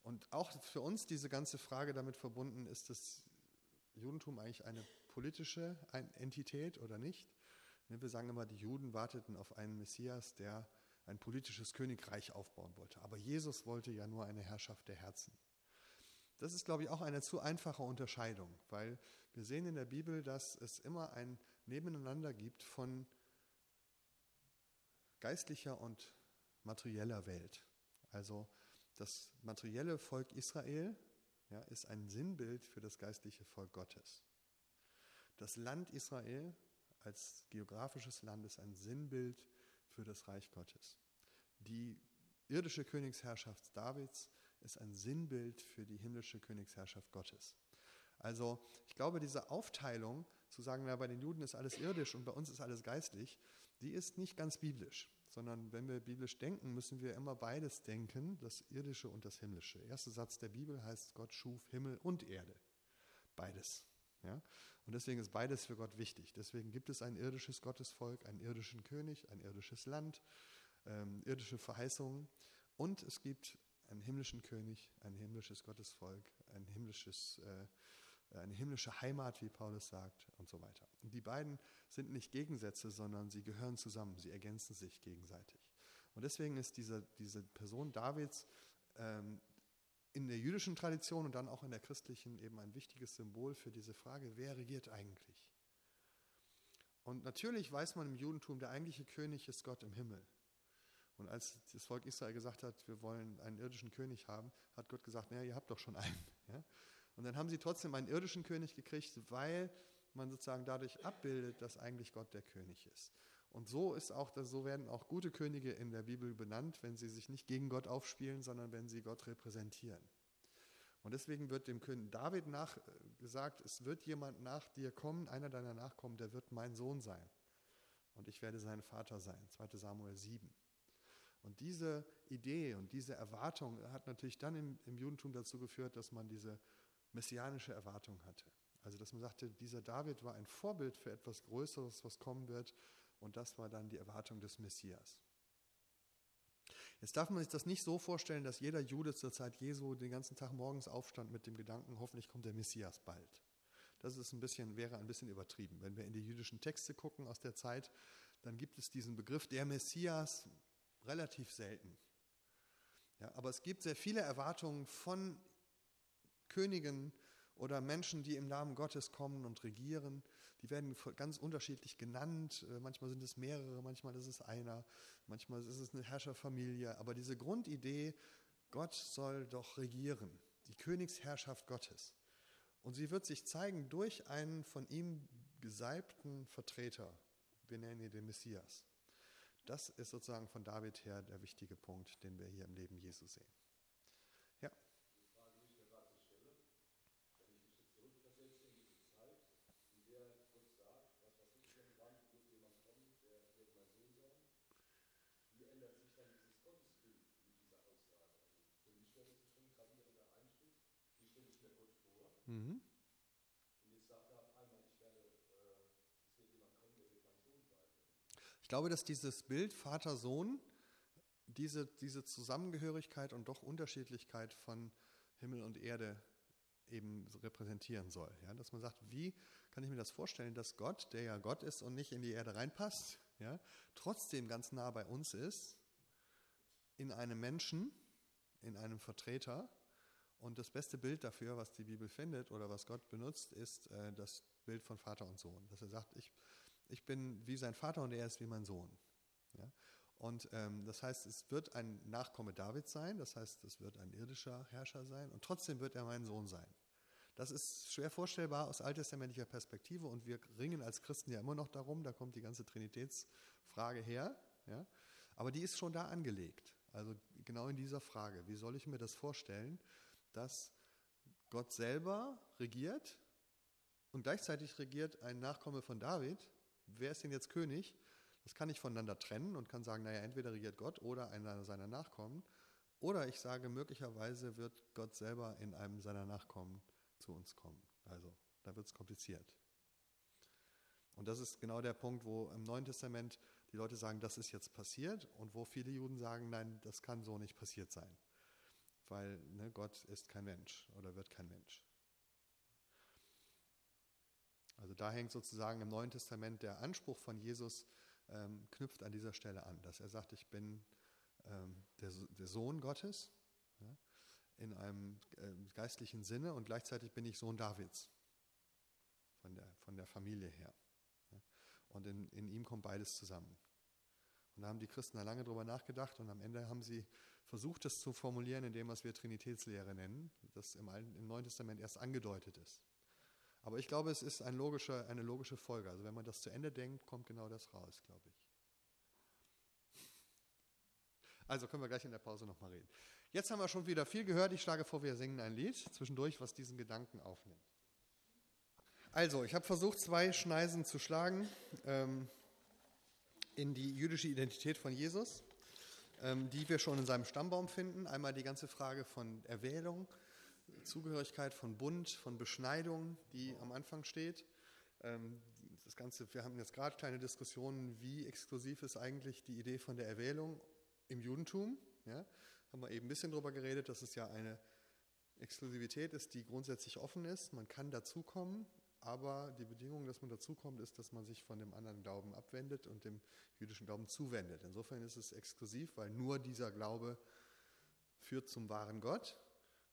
Und auch für uns diese ganze Frage damit verbunden, ist das Judentum eigentlich eine politische Entität oder nicht? Ne, wir sagen immer, die Juden warteten auf einen Messias, der ein politisches Königreich aufbauen wollte. Aber Jesus wollte ja nur eine Herrschaft der Herzen. Das ist, glaube ich, auch eine zu einfache Unterscheidung, weil wir sehen in der Bibel, dass es immer ein Nebeneinander gibt von geistlicher und materieller Welt. Also das materielle Volk Israel ja, ist ein Sinnbild für das geistliche Volk Gottes. Das Land Israel als geografisches Land ist ein Sinnbild für das Reich Gottes. Die irdische Königsherrschaft Davids ist ein Sinnbild für die himmlische Königsherrschaft Gottes. Also ich glaube, diese Aufteilung, zu sagen, na, bei den Juden ist alles irdisch und bei uns ist alles geistlich, die ist nicht ganz biblisch, sondern wenn wir biblisch denken, müssen wir immer beides denken, das irdische und das himmlische. Der erste Satz der Bibel heißt, Gott schuf Himmel und Erde. Beides. Ja? Und deswegen ist beides für Gott wichtig. Deswegen gibt es ein irdisches Gottesvolk, einen irdischen König, ein irdisches Land, ähm, irdische Verheißungen. Und es gibt einen himmlischen König, ein himmlisches Gottesvolk, ein himmlisches, äh, eine himmlische Heimat, wie Paulus sagt, und so weiter. Die beiden sind nicht Gegensätze, sondern sie gehören zusammen, sie ergänzen sich gegenseitig. Und deswegen ist diese, diese Person Davids ähm, in der jüdischen Tradition und dann auch in der christlichen eben ein wichtiges Symbol für diese Frage, wer regiert eigentlich? Und natürlich weiß man im Judentum, der eigentliche König ist Gott im Himmel. Und als das Volk Israel gesagt hat, wir wollen einen irdischen König haben, hat Gott gesagt, naja, ihr habt doch schon einen. Ja? Und dann haben sie trotzdem einen irdischen König gekriegt, weil man sozusagen dadurch abbildet, dass eigentlich Gott der König ist. Und so ist auch, so werden auch gute Könige in der Bibel benannt, wenn sie sich nicht gegen Gott aufspielen, sondern wenn sie Gott repräsentieren. Und deswegen wird dem König David nach gesagt, es wird jemand nach dir kommen, einer deiner Nachkommen, der wird mein Sohn sein. Und ich werde sein Vater sein. 2 Samuel 7. Und diese Idee und diese Erwartung hat natürlich dann im, im Judentum dazu geführt, dass man diese messianische Erwartung hatte. Also dass man sagte, dieser David war ein Vorbild für etwas Größeres, was kommen wird, und das war dann die Erwartung des Messias. Jetzt darf man sich das nicht so vorstellen, dass jeder Jude zur Zeit Jesu den ganzen Tag morgens aufstand mit dem Gedanken, hoffentlich kommt der Messias bald. Das ist ein bisschen, wäre ein bisschen übertrieben. Wenn wir in die jüdischen Texte gucken aus der Zeit, dann gibt es diesen Begriff der Messias relativ selten. Ja, aber es gibt sehr viele Erwartungen von Königen oder Menschen, die im Namen Gottes kommen und regieren. Die werden ganz unterschiedlich genannt. Äh, manchmal sind es mehrere, manchmal ist es einer, manchmal ist es eine Herrscherfamilie. Aber diese Grundidee, Gott soll doch regieren, die Königsherrschaft Gottes. Und sie wird sich zeigen durch einen von ihm gesalbten Vertreter. Wir nennen ihn den Messias. Das ist sozusagen von David her der wichtige Punkt, den wir hier im Leben Jesu sehen. Mhm. Ich glaube, dass dieses Bild Vater-Sohn diese, diese Zusammengehörigkeit und doch Unterschiedlichkeit von Himmel und Erde eben repräsentieren soll. Ja, dass man sagt, wie kann ich mir das vorstellen, dass Gott, der ja Gott ist und nicht in die Erde reinpasst, ja, trotzdem ganz nah bei uns ist, in einem Menschen, in einem Vertreter und das beste Bild dafür, was die Bibel findet oder was Gott benutzt, ist äh, das Bild von Vater und Sohn. Dass er sagt, ich, ich bin wie sein Vater und er ist wie mein Sohn. Ja? Und ähm, das heißt, es wird ein Nachkomme Davids sein, das heißt, es wird ein irdischer Herrscher sein und trotzdem wird er mein Sohn sein. Das ist schwer vorstellbar aus alttestamentlicher Perspektive und wir ringen als Christen ja immer noch darum, da kommt die ganze Trinitätsfrage her. Ja? Aber die ist schon da angelegt. Also genau in dieser Frage, wie soll ich mir das vorstellen, dass Gott selber regiert und gleichzeitig regiert ein Nachkomme von David. Wer ist denn jetzt König? Das kann ich voneinander trennen und kann sagen, naja, entweder regiert Gott oder einer seiner Nachkommen. Oder ich sage, möglicherweise wird Gott selber in einem seiner Nachkommen zu uns kommen. Also da wird es kompliziert. Und das ist genau der Punkt, wo im Neuen Testament die Leute sagen, das ist jetzt passiert und wo viele Juden sagen, nein, das kann so nicht passiert sein. Weil ne, Gott ist kein Mensch oder wird kein Mensch. Also da hängt sozusagen im Neuen Testament der Anspruch von Jesus, ähm, knüpft an dieser Stelle an, dass er sagt, ich bin ähm, der, der, Sohn Gottes ja, in einem äh, geistlichen Sinne und gleichzeitig bin ich Sohn Davids von der, von der Familie her. Ja. Und in, in ihm kommt beides zusammen. Und da haben die Christen da lange drüber nachgedacht und am Ende haben sie versucht, das zu formulieren in dem, was wir Trinitätslehre nennen, das im, im Neuen Testament erst angedeutet ist. Aber ich glaube, es ist ein logische, eine logische Folge. Also wenn man das zu Ende denkt, kommt genau das raus, glaube ich. Also können wir gleich in der Pause nochmal reden. Jetzt haben wir schon wieder viel gehört. Ich schlage vor, wir singen ein Lied zwischendurch, was diesen Gedanken aufnimmt. Also, ich habe versucht, zwei Schneisen zu schlagen ähm, in die jüdische Identität von Jesus, die wir schon in seinem Stammbaum finden. Einmal die ganze Frage von Erwählung, Zugehörigkeit von Bund, von Beschneidung, die am Anfang steht. Ähm, das Ganze, wir haben jetzt gerade kleine Diskussionen, wie exklusiv ist eigentlich die Idee von der Erwählung im Judentum. Ja, haben wir eben ein bisschen darüber geredet, dass es ja eine Exklusivität ist, die grundsätzlich offen ist. Man kann dazukommen, aber die Bedingung, dass man dazukommt, ist, dass man sich von dem anderen Glauben abwendet und dem jüdischen Glauben zuwendet. Insofern ist es exklusiv, weil nur dieser Glaube führt zum wahren Gott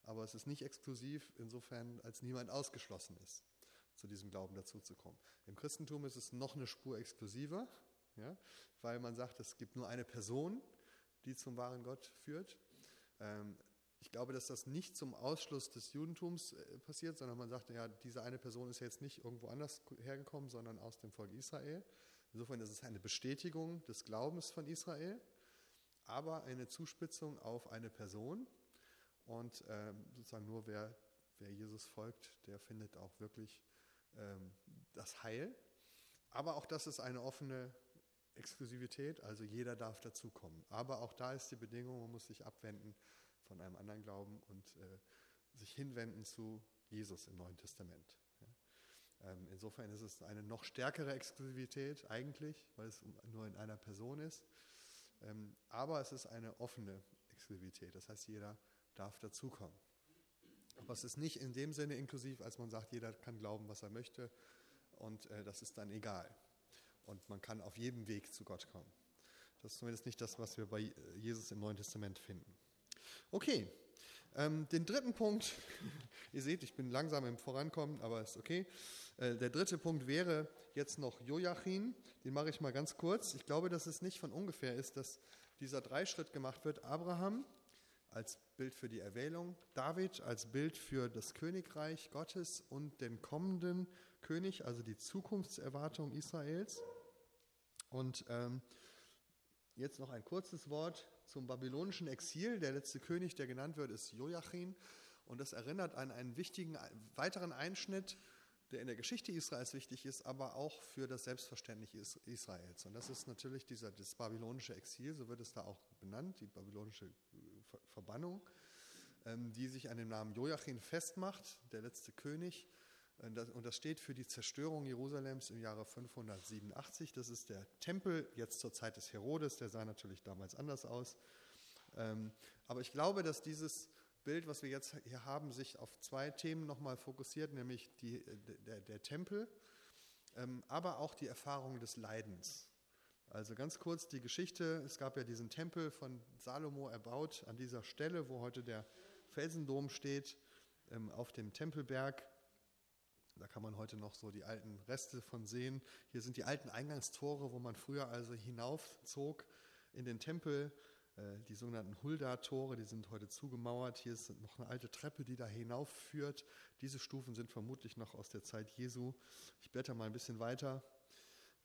aber es ist nicht exklusiv, insofern als niemand ausgeschlossen ist, zu diesem Glauben dazuzukommen. Im Christentum ist es noch eine Spur exklusiver, ja, weil man sagt, es gibt nur eine Person, die zum wahren Gott führt. Ähm, ich glaube, dass das nicht zum Ausschluss des Judentums äh, passiert, sondern man sagt, ja, diese eine Person ist jetzt nicht irgendwo anders hergekommen, sondern aus dem Volk Israel. Insofern ist es eine Bestätigung des Glaubens von Israel, aber eine Zuspitzung auf eine Person, und ähm, sozusagen nur wer, wer Jesus folgt, der findet auch wirklich ähm, das Heil. Aber auch das ist eine offene Exklusivität, also jeder darf dazukommen. Aber auch da ist die Bedingung, man muss sich abwenden von einem anderen Glauben und äh, sich hinwenden zu Jesus im Neuen Testament. Ja. Ähm, insofern ist es eine noch stärkere Exklusivität eigentlich, weil es nur in einer Person ist. Ähm, aber es ist eine offene Exklusivität, das heißt, jeder darf dazukommen. Aber es ist nicht in dem Sinne inklusiv, als man sagt, jeder kann glauben, was er möchte und äh, das ist dann egal. Und man kann auf jedem Weg zu Gott kommen. Das ist zumindest nicht das, was wir bei Jesus im Neuen Testament finden. Okay, ähm, den dritten Punkt, ihr seht, ich bin langsam im Vorankommen, aber ist okay. Äh, der dritte Punkt wäre jetzt noch Joachim. Den mache ich mal ganz kurz. Ich glaube, dass es nicht von ungefähr ist, dass dieser Dreischritt gemacht wird. Abraham, als Bild für die Erwählung, David als Bild für das Königreich Gottes und den kommenden König, also die Zukunftserwartung Israels. Und ähm, jetzt noch ein kurzes Wort zum babylonischen Exil. Der letzte König, der genannt wird, ist Joachim. Und das erinnert an einen wichtigen weiteren Einschnitt der in der Geschichte Israels wichtig ist, aber auch für das Selbstverständnis Israels. Und das ist natürlich dieser, das babylonische Exil, so wird es da auch benannt, die babylonische äh, Verbannung, ähm, die sich an dem Namen Joachim festmacht, der letzte König. Und das steht für die Zerstörung Jerusalems im Jahre 587. Das ist der Tempel, jetzt zur Zeit des Herodes, der sah natürlich damals anders aus. Ähm, aber ich glaube, dass dieses Bild, was wir jetzt hier haben, sich auf zwei Themen nochmal fokussiert, nämlich die, der, der, Tempel, ähm, aber auch die Erfahrung des Leidens. Also ganz kurz die Geschichte. Es gab ja diesen Tempel von Salomo erbaut an dieser Stelle, wo heute der Felsendom steht, ähm, auf dem Tempelberg. Da kann man heute noch so die alten Reste von sehen. Hier sind die alten Eingangstore, wo man früher also hinaufzog in den Tempel. Äh, die sogenannten Hulda-Tore, die sind heute zugemauert. Hier ist noch eine alte Treppe, die da hinaufführt. Diese Stufen sind vermutlich noch aus der Zeit Jesu. Ich blätter mal ein bisschen weiter.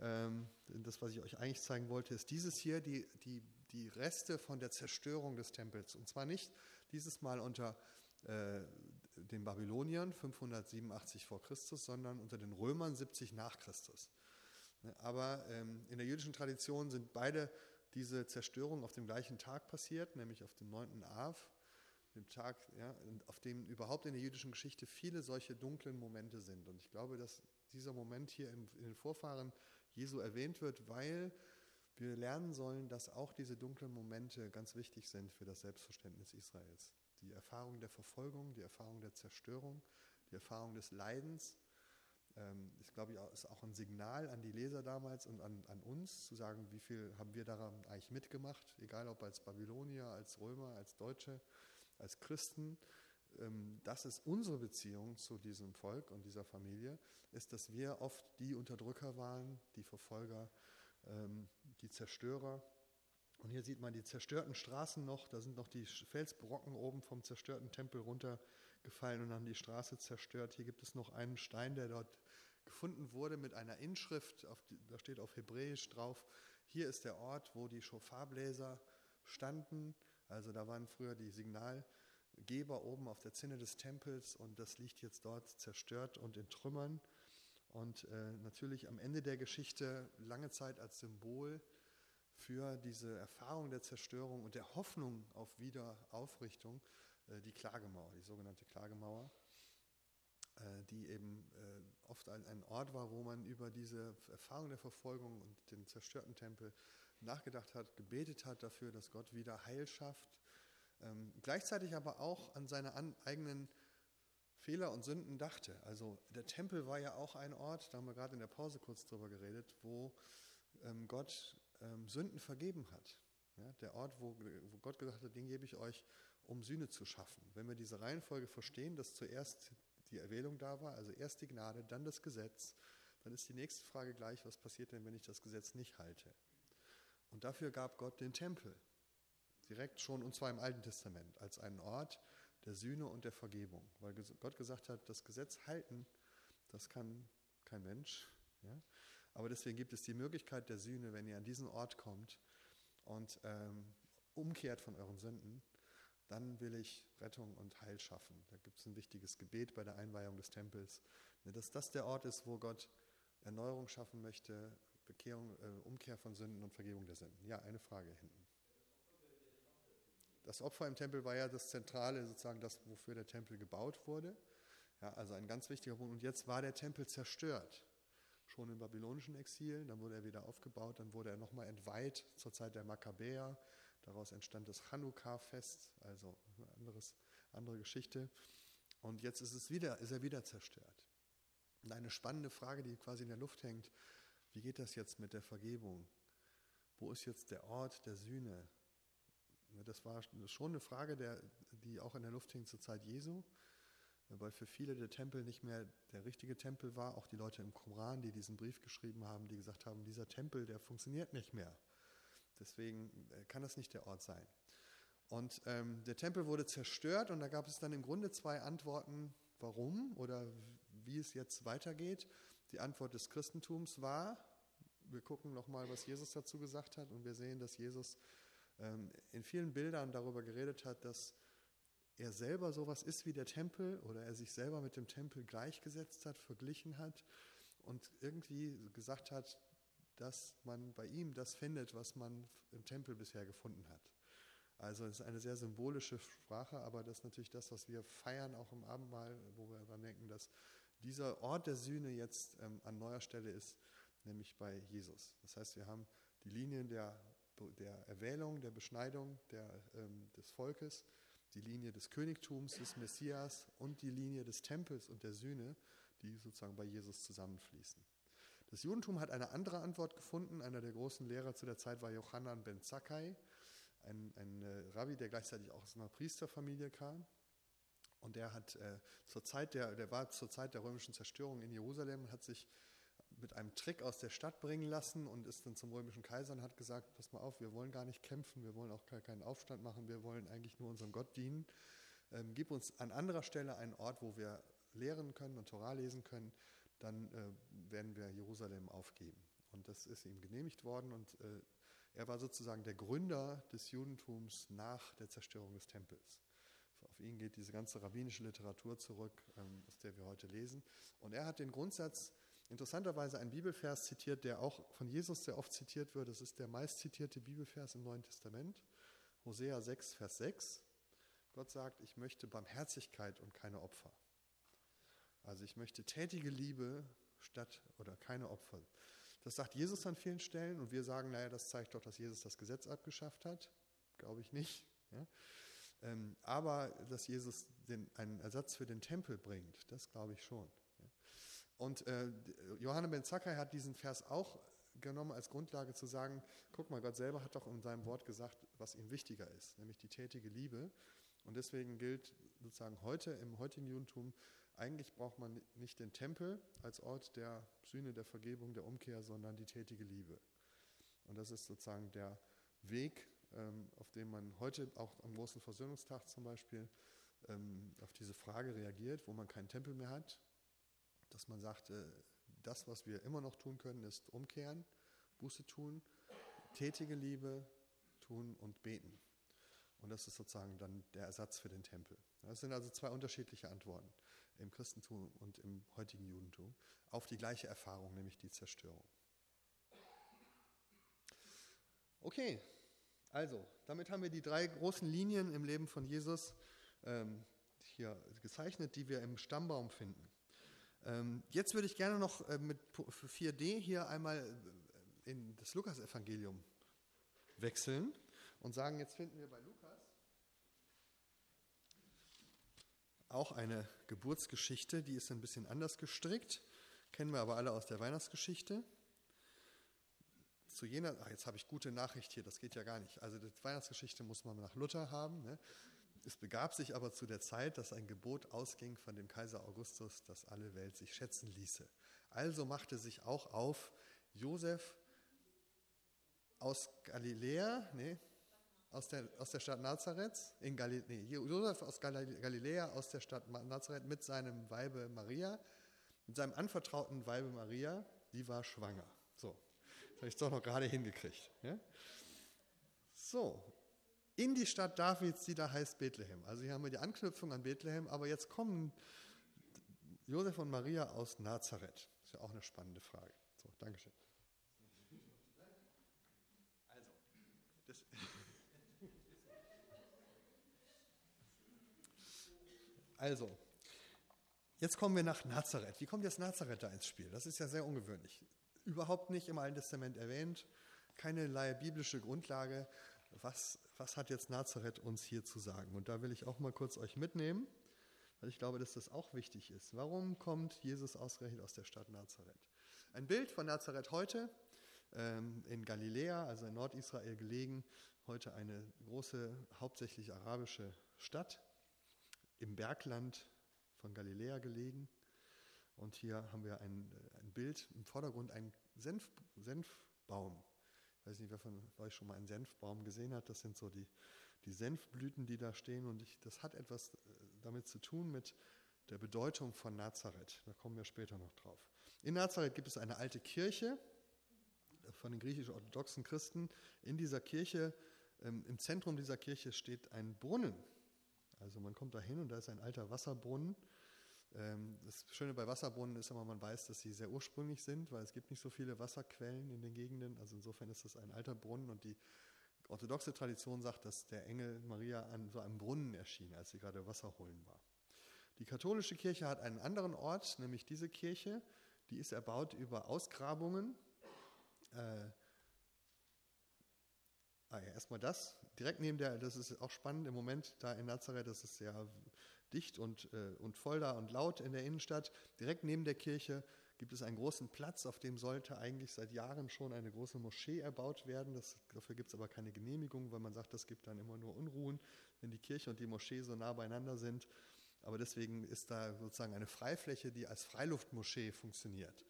Ähm, das, was ich euch eigentlich zeigen wollte, ist dieses hier, die, die die Reste von der Zerstörung des Tempels. Und zwar nicht dieses Mal unter äh, den Babyloniern 587 vor Christus, sondern unter den Römern 70 nach Christus. Ne, aber ähm, in der jüdischen Tradition sind beide diese Zerstörungen auf dem gleichen Tag passiert, nämlich auf dem 9. Av, dem Tag, ja, auf dem überhaupt in der jüdischen Geschichte viele solche dunklen Momente sind. Und ich glaube, dass dieser Moment hier in, in den Vorfahren Jesu erwähnt wird, weil wir lernen sollen, dass auch diese dunklen Momente ganz wichtig sind für das Selbstverständnis Israels. Die Erfahrung der Verfolgung, die Erfahrung der Zerstörung, die Erfahrung des Leidens. Ähm, ich glaube, ist auch ein Signal an die Leser damals und an, an uns, zu sagen, wie viel haben wir daran eigentlich mitgemacht, egal ob als Babylonier, als Römer, als Deutsche, als Christen. Ähm, das ist unsere Beziehung zu diesem Volk und dieser Familie, ist, dass wir oft die Unterdrücker waren, die Verfolger, ähm, die Zerstörer. Und hier sieht man die zerstörten Straßen noch, da sind noch die Felsbrocken oben vom zerstörten Tempel runtergefallen und haben die Straße zerstört. Hier gibt es noch einen Stein, der dort gefunden wurde mit einer Inschrift, die, da steht auf Hebräisch drauf, hier ist der Ort, wo die Schofarbläser standen. Also da waren früher die Signalgeber oben auf der Zinne des Tempels und das liegt jetzt dort zerstört und in Trümmern und äh, natürlich am Ende der Geschichte lange Zeit als Symbol für diese Erfahrung der Zerstörung und der Hoffnung auf Wiederaufrichtung äh, die Klagemauer, die sogenannte Klagemauer, äh, die eben äh, oft ein, Ort war, wo man über diese Erfahrung der Verfolgung und den zerstörten Tempel nachgedacht hat, gebetet hat dafür, dass Gott wieder Heil schafft, ähm, gleichzeitig aber auch an seine eigenen Fehler und Sünden dachte. Also der Tempel war ja auch ein Ort, da haben wir gerade in der Pause kurz drüber geredet, wo ähm, Gott ähm, Sünden vergeben hat. Ja, der Ort, wo, wo Gott gesagt hat, den gebe ich euch, um Sühne zu schaffen. Wenn wir diese Reihenfolge verstehen, dass zuerst die Erwählung da war, also erst die Gnade, dann das Gesetz, dann ist die nächste Frage gleich, was passiert denn, wenn ich das Gesetz nicht halte? Und dafür gab Gott den Tempel, direkt schon, und zwar im Alten Testament, als einen Ort, der Sühne und der Vergebung. Weil Gott gesagt hat, das Gesetz halten, das kann kein Mensch. Ja? Aber deswegen gibt es die Möglichkeit der Sühne, wenn ihr an diesen Ort kommt und ähm, umkehrt von euren Sünden, dann will ich Rettung und Heil schaffen. Da gibt es ein wichtiges Gebet bei der Einweihung des Tempels, ne, dass das der Ort ist, wo Gott Erneuerung schaffen möchte, Bekehrung, äh, Umkehr von Sünden und Vergebung der Sünden. Ja, eine Frage hinten. Das Opfer im Tempel war ja das Zentrale, sozusagen das, wofür der Tempel gebaut wurde. Ja, also ein ganz wichtiger Punkt. Und jetzt war der Tempel zerstört. Schon im babylonischen Exil, dann wurde er wieder aufgebaut, dann wurde er nochmal entweiht zur Zeit der Makkabäer. Daraus entstand das Chanukka-Fest, also eine anderes, andere Geschichte. Und jetzt ist, es wieder, ist er wieder zerstört. Und eine spannende Frage, die quasi in der Luft hängt, wie geht das jetzt mit der Vergebung? Wo ist jetzt der Ort der Sühne? Das war schon eine Frage, die auch in der Luft hing zur Zeit Jesu, weil für viele der Tempel nicht mehr der richtige Tempel war. Auch die Leute im Koran, die diesen Brief geschrieben haben, die gesagt haben, dieser Tempel, der funktioniert nicht mehr. Deswegen äh, kann das nicht der Ort sein. Und ähm, der Tempel wurde zerstört und da gab es dann im Grunde zwei Antworten, warum oder wie es jetzt weitergeht. Die Antwort des Christentums war, wir gucken nochmal, was Jesus dazu gesagt hat und wir sehen, dass Jesus ähm, in vielen Bildern darüber geredet hat, dass er selber sowas ist wie der Tempel oder er sich selber mit dem Tempel gleichgesetzt hat, verglichen hat und irgendwie gesagt hat, dass man bei ihm das findet, was man im Tempel bisher gefunden hat. Also es ist eine sehr symbolische Sprache, aber das ist natürlich das, was wir feiern, auch im Abendmahl, wo wir daran denken, dass dieser Ort der Sühne jetzt ähm, an neuer Stelle ist, nämlich bei Jesus. Das heißt, wir haben die Linien der der Erwählung, der Beschneidung der, ähm, des Volkes, die Linie des Königtums, des Messias und die Linie des Tempels und der Sühne, die sozusagen bei Jesus zusammenfließen. Das Judentum hat eine andere Antwort gefunden. Einer der großen Lehrer zu der Zeit war Johannan ben Zakkai, ein, ein äh, Rabbi, der gleichzeitig auch aus einer Priesterfamilie kam. Und der hat äh, zur Zeit der, der war zur Zeit der römischen Zerstörung in Jerusalem und hat sich mit einem Trick aus der Stadt bringen lassen und ist dann zum römischen Kaiser und hat gesagt, pass mal auf, wir wollen gar nicht kämpfen, wir wollen auch keinen Aufstand machen, wir wollen eigentlich nur unserem Gott dienen. Ähm, gib uns an anderer Stelle einen Ort, wo wir lehren können und Torah lesen können, dann äh, werden wir Jerusalem aufgeben. Und das ist ihm genehmigt worden und äh, Er war sozusagen der Gründer des Judentums nach der Zerstörung des Tempels. Auf ihn geht diese ganze rabbinische Literatur zurück, ähm, aus der wir heute lesen. Und er hat den Grundsatz, interessanterweise einen Bibelvers zitiert, der auch von Jesus sehr oft zitiert wird. Das ist der meist zitierte Bibelvers im Neuen Testament, Hosea 6, Vers 6. Gott sagt, ich möchte Barmherzigkeit und keine Opfer. Also ich möchte tätige Liebe statt oder keine Opfer. Das sagt Jesus an vielen Stellen und wir sagen, naja, das zeigt doch, dass Jesus das Gesetz abgeschafft hat. Glaube ich nicht. Ja? Ähm, aber dass Jesus den, einen Ersatz für den Tempel bringt, das glaube ich schon. Und äh, Johannes ben Zakkai hat diesen Vers auch genommen als Grundlage zu sagen, guck mal, Gott selber hat doch in seinem Wort gesagt, was ihm wichtiger ist, nämlich die tätige Liebe. Und deswegen gilt sozusagen heute im heutigen Judentum, eigentlich braucht man nicht den Tempel als Ort der Sühne, der Vergebung, der Umkehr, sondern die tätige Liebe. Und das ist sozusagen der Weg, ähm, auf dem man heute auch am großen Versöhnungstag zum Beispiel ähm, auf diese Frage reagiert, wo man keinen Tempel mehr hat, dass man sagt, äh, das, was wir immer noch tun können, ist umkehren, Buße tun, tätige Liebe tun und beten. Und das ist sozusagen dann der Ersatz für den Tempel. Das sind also zwei unterschiedliche Antworten im Christentum und im heutigen Judentum auf die gleiche Erfahrung, nämlich die Zerstörung. Okay, also damit haben wir die drei großen Linien im Leben von Jesus ähm, hier gezeichnet, die wir im Stammbaum finden. Ähm, jetzt würde ich gerne noch äh, mit 4D hier einmal äh, in das Lukas-Evangelium wechseln und sagen, jetzt finden wir bei Lukas auch eine Geburtsgeschichte, die ist ein bisschen anders gestrickt, kennen wir aber alle aus der Weihnachtsgeschichte. Zu jener, ach, jetzt habe ich gute Nachricht hier, das geht ja gar nicht. Also die Weihnachtsgeschichte muss man nach Luther haben. Ne? Es begab sich aber zu der Zeit, dass ein Gebot ausging von dem Kaiser Augustus, dass alle Welt sich schätzen ließe. Also machte sich auch auf Josef aus Galiläa, nee, aus der, aus der Stadt Nazareth, in Galilä nee, Josef aus Galiläa aus der Stadt Nazareth mit seinem Weibe Maria, mit seinem anvertrauten Weibe Maria, die war schwanger. So, das habe ich doch noch gerade hingekriegt. Ja? So, in die Stadt Davids, die da heißt Bethlehem. Also hier haben wir die Anknüpfung an Bethlehem, aber jetzt kommen Josef und Maria aus Nazareth. Das ist ja auch eine spannende Frage. So, Dankeschön. Also, das Also, jetzt kommen wir nach Nazareth. Wie kommt jetzt Nazareth da ins Spiel? Das ist ja sehr ungewöhnlich. Überhaupt nicht im Alten Testament erwähnt, keinerlei biblische Grundlage. Was, was hat jetzt Nazareth uns hier zu sagen? Und da will ich auch mal kurz euch mitnehmen, weil ich glaube, dass das auch wichtig ist. Warum kommt Jesus ausgerechnet aus der Stadt Nazareth? Ein Bild von Nazareth heute ähm, in Galiläa, also in Nordisrael gelegen, heute eine große, hauptsächlich arabische Stadt im Bergland von Galiläa gelegen. Und hier haben wir ein, ein Bild, im Vordergrund ein Senf, Senfbaum. Weiß nicht, wer von euch schon mal einen Senfbaum gesehen hat. Das sind so die, die Senfblüten, die da stehen. Und ich, das hat etwas äh, damit zu tun mit der Bedeutung von Nazareth. Da kommen wir später noch drauf. In Nazareth gibt es eine alte Kirche von den griechisch-orthodoxen Christen. In dieser Kirche, ähm, im Zentrum dieser Kirche steht ein Brunnen. Also man kommt da hin und da ist ein alter Wasserbrunnen. Ähm, das Schöne bei Wasserbrunnen ist immer, man weiß, dass sie sehr ursprünglich sind, weil es gibt nicht so viele Wasserquellen in den Gegenden. Also insofern ist das ein alter Brunnen und die orthodoxe Tradition sagt, dass der Engel Maria an so einem Brunnen erschien, als sie gerade Wasser holen war. Die katholische Kirche hat einen anderen Ort, nämlich diese Kirche. Die ist erbaut über Ausgrabungen. Äh, Ah ja, erstmal das. Direkt neben der, das ist auch spannend im Moment, da in Nazareth, das ist sehr dicht und, äh, und voll da und laut in der Innenstadt. Direkt neben der Kirche gibt es einen großen Platz, auf dem sollte eigentlich seit Jahren schon eine große Moschee erbaut werden. Das, dafür gibt es aber keine Genehmigung, weil man sagt, das gibt dann immer nur Unruhen, wenn die Kirche und die Moschee so nah beieinander sind. Aber deswegen ist da sozusagen eine Freifläche, die als Freiluftmoschee funktioniert.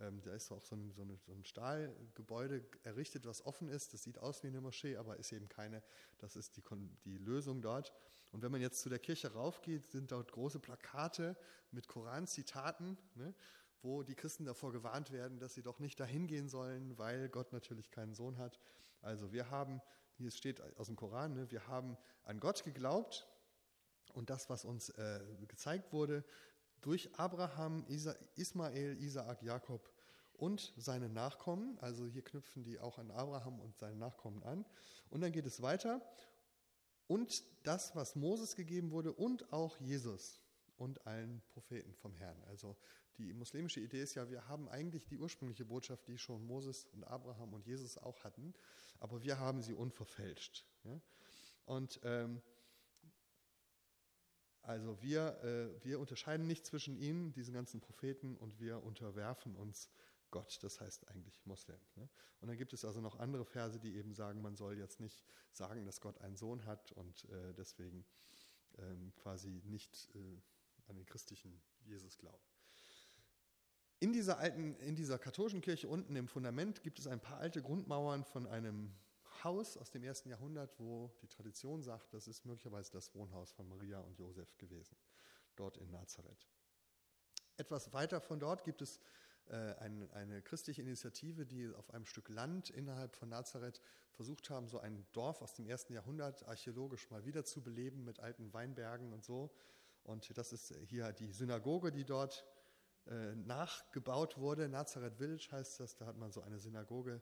Ähm, da ist auch so ein, so, eine, so ein, Stahlgebäude errichtet, was offen ist. Das sieht aus wie eine Moschee, aber ist eben keine. Das ist die, die Lösung dort. Und wenn man jetzt zu der Kirche raufgeht, sind dort große Plakate mit Koranzitaten, ne, wo die Christen davor gewarnt werden, dass sie doch nicht dahin gehen sollen, weil Gott natürlich keinen Sohn hat. Also wir haben, hier steht aus dem Koran, ne, wir haben an Gott geglaubt und das, was uns äh, gezeigt wurde, durch Abraham, Isa, Ismael, Isaak, Jakob und seine Nachkommen. Also hier knüpfen die auch an Abraham und seine Nachkommen an. Und dann geht es weiter. Und das, was Moses gegeben wurde und auch Jesus und allen Propheten vom Herrn. Also die muslimische Idee ist ja, wir haben eigentlich die ursprüngliche Botschaft, die schon Moses und Abraham und Jesus auch hatten, aber wir haben sie unverfälscht. Ja? Und ähm, also wir, äh, wir unterscheiden nicht zwischen ihnen, diesen ganzen Propheten, und wir unterwerfen uns Gott, das heißt eigentlich Moslem. Ne? Und dann gibt es also noch andere Verse, die eben sagen, man soll jetzt nicht sagen, dass Gott einen Sohn hat und äh, deswegen ähm, quasi nicht äh, an den christlichen Jesus glauben. In dieser alten, in dieser katholischen Kirche unten im Fundament gibt es ein paar alte Grundmauern von einem Haus aus dem ersten Jahrhundert, wo die Tradition sagt, das ist möglicherweise das Wohnhaus von Maria und Josef gewesen, dort in Nazareth. Etwas weiter von dort gibt es eine, eine, christliche Initiative, die auf einem Stück Land innerhalb von Nazareth versucht haben, so ein Dorf aus dem ersten Jahrhundert archäologisch mal wieder zu beleben mit alten Weinbergen und so. Und das ist hier die Synagoge, die dort äh, nachgebaut wurde. Nazareth Village heißt das. Da hat man so eine Synagoge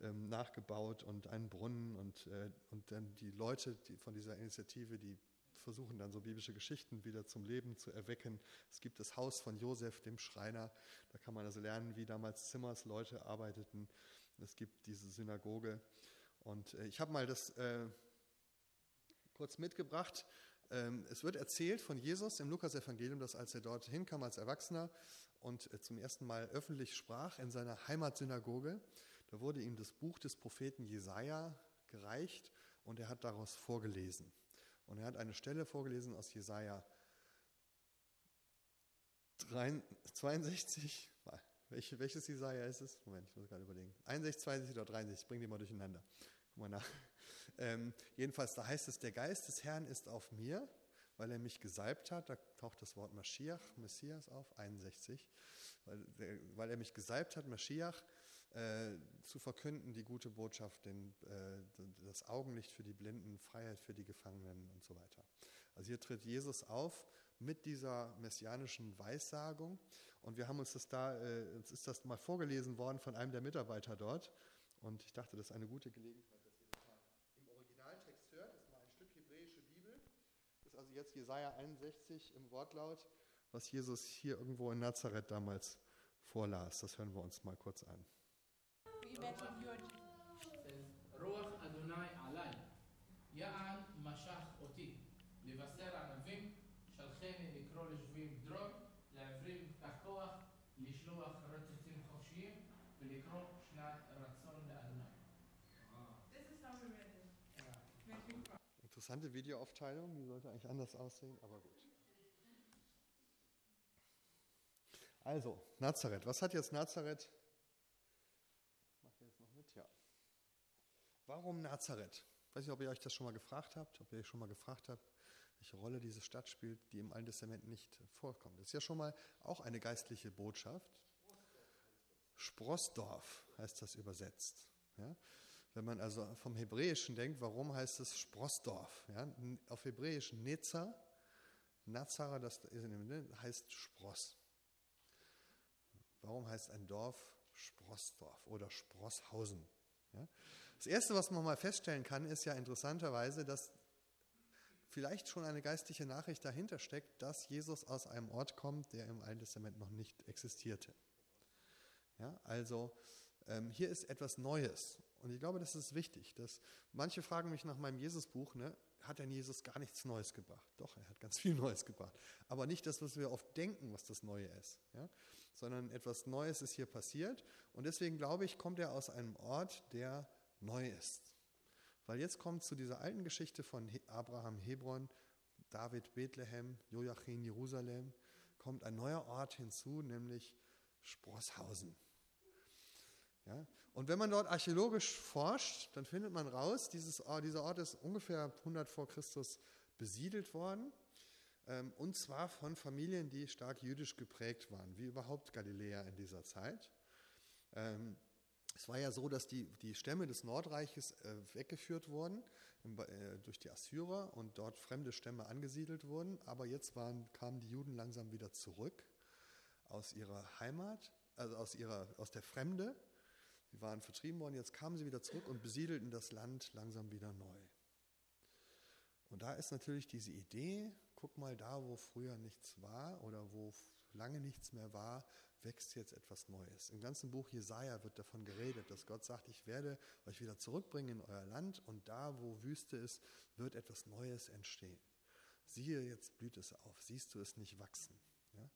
ähm, nachgebaut und einen Brunnen und, äh, und dann die Leute die von dieser Initiative, die versuchen dann so biblische Geschichten wieder zum Leben zu erwecken. Es gibt das Haus von Josef, dem Schreiner. Da kann man also lernen, wie damals Zimmers Leute arbeiteten. Es gibt diese Synagoge. Und äh, ich habe mal das äh, kurz mitgebracht. Ähm, es wird erzählt von Jesus im Lukasevangelium, dass als er dort hinkam als Erwachsener und äh, zum ersten Mal öffentlich sprach in seiner Heimatsynagoge, da wurde ihm das Buch des Propheten Jesaja gereicht und er hat daraus vorgelesen. Und er hat eine Stelle vorgelesen aus Jesaja 62. Welche, welches Jesaja ist es? Moment, ich muss gerade überlegen. 61, 62 oder 63, bring die mal durcheinander. Guck mal nach. Ähm, jedenfalls, da heißt es, der Geist des Herrn ist auf mir, weil er mich gesalbt hat. Da taucht das Wort Maschiach, Messias auf, 61. Weil, weil er mich gesalbt hat, Maschiach, äh, zu verkünden, die gute Botschaft, den, äh, das Augenlicht für die Blinden, Freiheit für die Gefangenen und so weiter. Also hier tritt Jesus auf mit dieser messianischen Weissagung und wir haben uns das da, äh, uns ist das mal vorgelesen worden von einem der Mitarbeiter dort und ich dachte, das ist eine gute Gelegenheit, dass ihr das mal im Originaltext hört. Das ist mal ein Stück hebräische Bibel. Das ist also jetzt Jesaja 61 im Wortlaut, was Jesus hier irgendwo in Nazareth damals vorlas. Das hören wir uns mal kurz an. רוח אדוני עליי, יען משך אותי, לבשר ענבים, שלחני לקרוא לשבויים דרור, לעברים פתח כוח, לשלוח רצוצים חופשיים, ולקרוא שנת רצון לאדוני. Interessante Videoaufteilung, die sollte eigentlich anders aussehen, aber gut. Also, Nazareth. Was hat jetzt Nazareth Warum Nazareth? Ich weiß nicht, ob ihr euch das schon mal gefragt habt, ob ihr euch schon mal gefragt habt, welche Rolle diese Stadt spielt, die im Alten Testament nicht vorkommt. Das ist ja schon mal auch eine geistliche Botschaft. Sprossdorf heißt das übersetzt. Ja? Wenn man also vom Hebräischen denkt, warum heißt es Sprossdorf? Ja? Auf Hebräisch Netza, Nazara, das heißt Spross. Warum heißt ein Dorf Sprossdorf oder Sprosshausen? Ja? Das Erste, was man mal feststellen kann, ist ja interessanterweise, dass vielleicht schon eine geistliche Nachricht dahinter steckt, dass Jesus aus einem Ort kommt, der im Alten Testament noch nicht existierte. Ja, also ähm, hier ist etwas Neues. Und ich glaube, das ist wichtig. Dass manche fragen mich nach meinem Jesusbuch, ne, hat denn Jesus gar nichts Neues gebracht? Doch, er hat ganz viel Neues gebracht. Aber nicht das, was wir oft denken, was das Neue ist. Ja? Sondern etwas Neues ist hier passiert. Und deswegen glaube ich, kommt er aus einem Ort, der neu ist. Weil jetzt kommt zu dieser alten Geschichte von Abraham Hebron, David Bethlehem, Joachim Jerusalem, kommt ein neuer Ort hinzu, nämlich Sprosshausen. Ja? Und wenn man dort archäologisch forscht, dann findet man raus, dieses, dieser Ort ist ungefähr 100 vor Christus besiedelt worden. ähm, und zwar von Familien, die stark jüdisch geprägt waren, wie überhaupt Galiläa in dieser Zeit. Ähm, es war ja so, dass die, die Stämme des Nordreiches äh, weggeführt wurden äh, durch die Assyrer und dort fremde Stämme angesiedelt wurden, aber jetzt waren, kamen die Juden langsam wieder zurück aus ihrer Heimat, also aus, ihrer, aus der Fremde. Sie waren vertrieben worden, jetzt kamen sie wieder zurück und besiedelten das Land langsam wieder neu. Und da ist natürlich diese Idee, guck mal da, wo früher nichts war oder wo lange nichts mehr war, wächst jetzt etwas Neues. Im ganzen Buch Jesaja wird davon geredet, dass Gott sagt, ich werde euch wieder zurückbringen in euer Land und da, wo Wüste ist, wird etwas Neues entstehen. Siehe, jetzt blüht es auf, siehst du es nicht wachsen. Ja?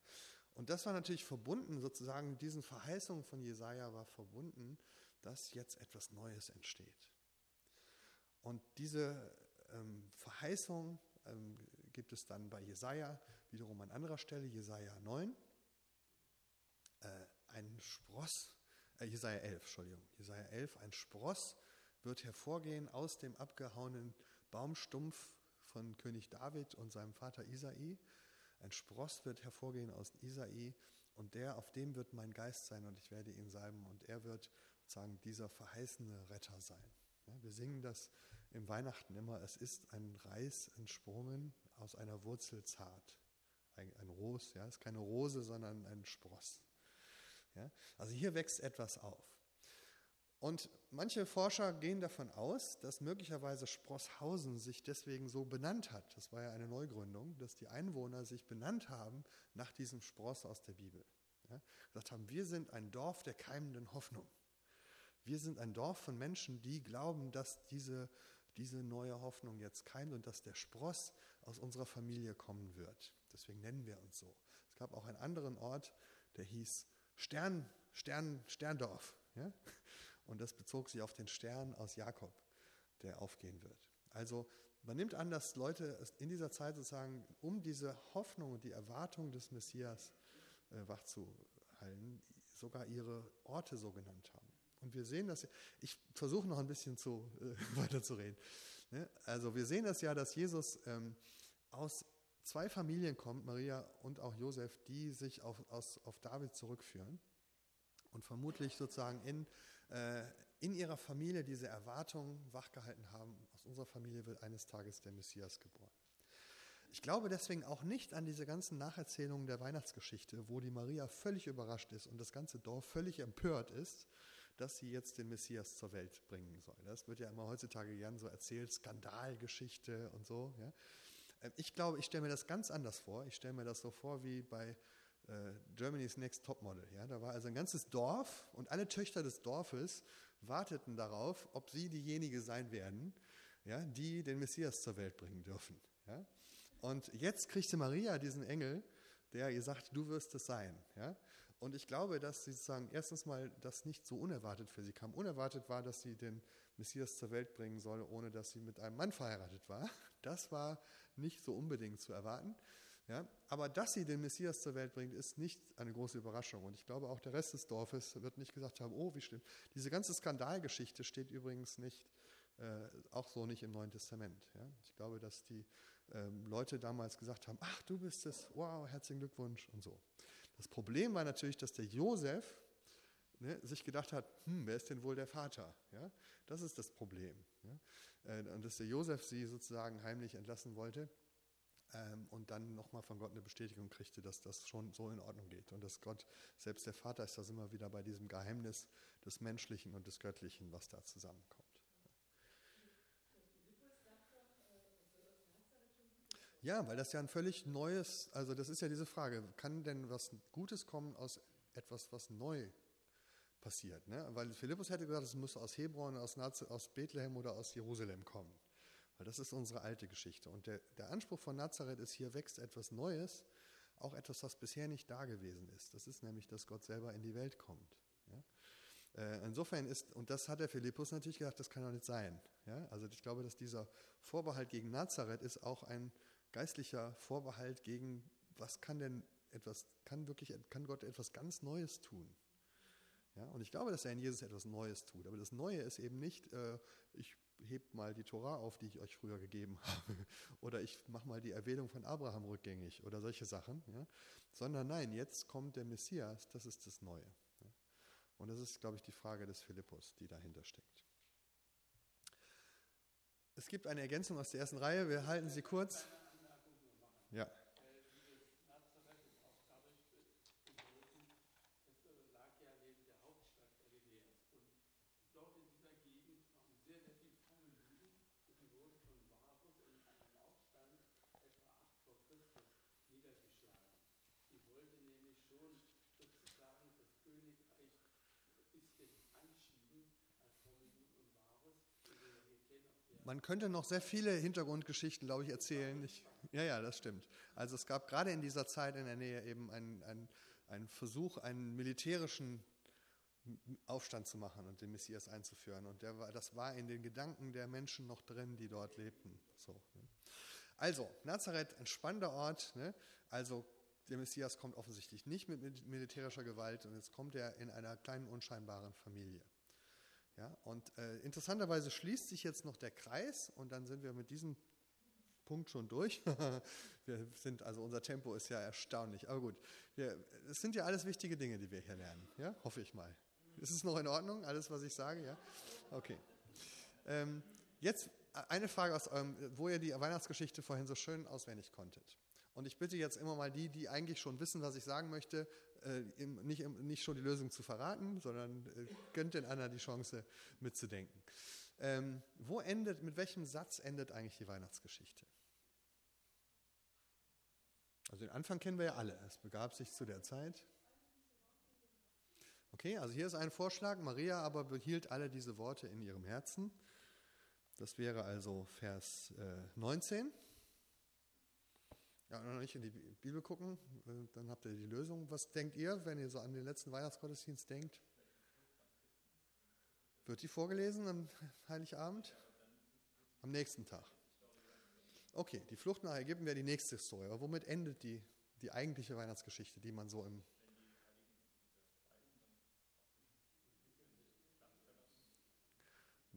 Und das war natürlich verbunden, sozusagen mit diesen Verheißungen von Jesaja war verbunden, dass jetzt etwas Neues entsteht. Und diese ähm, Verheißung ähm, gibt es dann bei Jesaja wiederum an anderer Stelle, Jesaja 9. Äh, ein Spross, äh, Jesaja 11, Entschuldigung, Jesaja 11, ein Spross wird hervorgehen aus dem abgehauenen Baumstumpf von König David und seinem Vater Isai. Ein Spross wird hervorgehen aus Isai und der, auf dem wird mein Geist sein und ich werde ihn salben und er wird sozusagen dieser verheißene Retter sein. Ja, wir singen das im Weihnachten immer, es ist ein Reis entsprungen aus einer Wurzel zart. Ein, ein Ros, ja, ist keine Rose, sondern ein Spross. Ja, also hier wächst etwas auf. Und manche Forscher gehen davon aus, dass möglicherweise Sprosshausen sich deswegen so benannt hat. Das war ja eine Neugründung, dass die Einwohner sich benannt haben nach diesem Spross aus der Bibel. Ja, gesagt haben, wir sind ein Dorf der keimenden Hoffnung. Wir sind ein Dorf von Menschen, die glauben, dass diese, diese neue Hoffnung jetzt keimt und dass der Spross aus unserer Familie kommen wird. Deswegen nennen wir uns so. Es gab auch einen anderen Ort, der hieß Stern, Stern, Sterndorf. Ja? Und das bezog sich auf den Stern aus Jakob, der aufgehen wird. Also man nimmt an, dass Leute in dieser Zeit sozusagen, um diese Hoffnung und die Erwartung des Messias äh, wachzuhalten, sogar ihre Orte so genannt haben. Und wir sehen das, ich versuche noch ein bisschen zu, äh, weiterzureden. Ne? Also wir sehen das ja, dass Jesus ähm, aus zwei Familien kommt, Maria und auch Josef, die sich auf, aus, auf David zurückführen und vermutlich sozusagen in, äh, in ihrer Familie diese Erwartung wachgehalten haben, aus unserer Familie wird eines Tages der Messias geboren. Ich glaube deswegen auch nicht an diese ganzen Nacherzählungen der Weihnachtsgeschichte, wo die Maria völlig überrascht ist und das ganze Dorf völlig empört ist, dass sie jetzt den Messias zur Welt bringen soll. Das wird ja immer heutzutage gern so erzählt, Skandalgeschichte und so. Ja. Ähm, ich glaube, ich stelle mir das ganz anders vor. Ich stelle mir das so vor wie bei äh, Germany's Next Topmodel. Ja. Da war also ein ganzes Dorf und alle Töchter des Dorfes warteten darauf, ob sie diejenige sein werden, ja, die den Messias zur Welt bringen dürfen. Ja. Und jetzt kriegte Maria diesen Engel, der ihr sagt, du wirst es sein. Ja. Und ich glaube, dass sie sozusagen erstens mal das nicht so unerwartet für sie kam. Unerwartet war, dass sie den Messias zur Welt bringen soll, ohne dass sie mit einem Mann verheiratet war. Das war nicht so unbedingt zu erwarten. Ja, aber dass sie den Messias zur Welt bringt, ist nicht eine große Überraschung. Und ich glaube, auch der Rest des Dorfes wird nicht gesagt haben, oh, wie schlimm. Diese ganze Skandalgeschichte steht übrigens nicht, äh, auch so nicht im Neuen Testament. Ja. Ich glaube, dass die ähm, Leute damals gesagt haben, ach, du bist es, wow, herzlichen Glückwunsch und so. Das Problem war natürlich, dass der Josef ne, sich gedacht hat, hm, wer ist denn wohl der Vater? Ja, das ist das Problem. Ja? Äh, und dass der Josef sie sozusagen heimlich entlassen wollte ähm, und dann nochmal von Gott eine Bestätigung kriegte, dass das schon so in Ordnung geht und dass Gott, selbst der Vater ist, da sind wir wieder bei diesem Geheimnis des Menschlichen und des Göttlichen, was da zusammenkommt. Ja, weil das ja ein völlig neues, also das ist ja diese Frage, kann denn was Gutes kommen aus etwas, was neu passiert? Ne? Weil Philippus hätte gesagt, es müsse aus Hebron, aus, Nazi, aus Bethlehem oder aus Jerusalem kommen. Weil das ist unsere alte Geschichte. Und der, der Anspruch von Nazareth ist, hier wächst etwas Neues, auch etwas, was bisher nicht da gewesen ist. Das ist nämlich, dass Gott selber in die Welt kommt. Ja? Äh, insofern ist, und das hat der Philippus natürlich gedacht, das kann doch nicht sein. Ja? Also ich glaube, dass dieser Vorbehalt gegen Nazareth ist auch ein geistlicher Vorbehalt gegen, was kann denn etwas, kann wirklich, kann Gott etwas ganz Neues tun? Ja, und ich glaube, dass er in Jesus etwas Neues tut. Aber das Neue ist eben nicht, äh, ich heb mal die Tora auf, die ich euch früher gegeben habe, oder ich mache mal die Erwählung von Abraham rückgängig oder solche Sachen, ja? sondern nein, jetzt kommt der Messias, das ist das Neue. Ja? Und das ist, glaube ich, die Frage des Philippus, die dahinter steckt. Es gibt eine Ergänzung aus der ersten Reihe, wir halten sie kurz. Ja. Man könnte noch sehr viele Hintergrundgeschichten, glaube ich, erzählen. Ich, ja, ja, das stimmt. Also es gab gerade in dieser Zeit in der Nähe eben einen, einen, einen Versuch, einen militärischen Aufstand zu machen und den Messias einzuführen. Und war, das war in den Gedanken der Menschen noch drin, die dort lebten. So, ne? Also, Nazareth, ein spannender Ort. Ne? Also, der Messias kommt offensichtlich nicht mit militärischer Gewalt und jetzt kommt er in einer kleinen, unscheinbaren Familie. Ja, und äh, interessanterweise schließt sich jetzt noch der Kreis und dann sind wir mit diesem Punkt schon durch. wir sind, also unser Tempo ist ja erstaunlich. Aber gut, es sind ja alles wichtige Dinge, die wir hier lernen. Ja, hoffe ich mal. Ist es noch in Ordnung, alles, was ich sage? Ja? Okay. Ähm, jetzt eine Frage aus eurem, wo ihr die Weihnachtsgeschichte vorhin so schön auswendig konntet. Und ich bitte jetzt immer mal die, die eigentlich schon wissen, was ich sagen möchte, äh, nicht, nicht schon die Lösung zu verraten, sondern äh, gönnt den anderen die Chance mitzudenken. Ähm, wo endet, mit welchem Satz endet eigentlich die Weihnachtsgeschichte? Also den Anfang kennen wir ja alle. Es begab sich zu der Zeit. Okay, also hier ist ein Vorschlag. Maria aber behielt alle diese Worte in ihrem Herzen. Das wäre also Vers äh, 19. Ja, noch nicht in die Bibel gucken, äh, dann habt ihr die Lösung. Was denkt ihr, wenn ihr so an den letzten Weihnachtsgottesdienst denkt? Wird die vorgelesen am Heiligabend? Am nächsten Tag. Okay, die Flucht nach Ägypten wäre die nächste Story. Aber womit endet die, die eigentliche Weihnachtsgeschichte, die man so im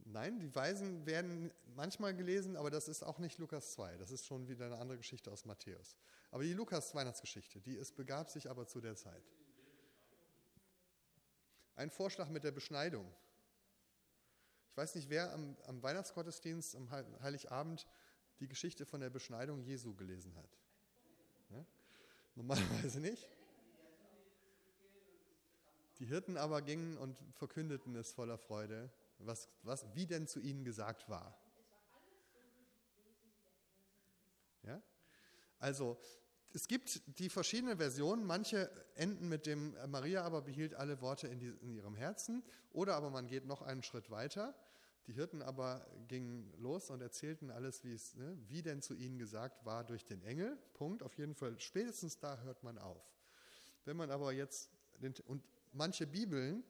Nein, die Weisen werden manchmal gelesen, aber das ist auch nicht Lukas 2. Das ist schon wieder eine andere Geschichte aus Matthäus. Aber die Lukas-Weihnachtsgeschichte, die es begab sich aber zu der Zeit. Ein Vorschlag mit der Beschneidung. Ich weiß nicht, wer am, am Weihnachtsgottesdienst, am Heiligabend, die Geschichte von der Beschneidung Jesu gelesen hat. Ja? Normalerweise nicht. Die Hirten aber gingen und verkündeten es voller Freude was, was, wie denn zu ihnen gesagt war. Ja? Also, es gibt die verschiedenen Versionen. Manche enden mit dem Maria aber behielt alle Worte in, die, in, ihrem Herzen. Oder aber man geht noch einen Schritt weiter. Die Hirten aber gingen los und erzählten alles, wie es, ne, wie denn zu ihnen gesagt war durch den Engel. Punkt. Auf jeden Fall, spätestens da hört man auf. Wenn man aber jetzt, und manche Bibeln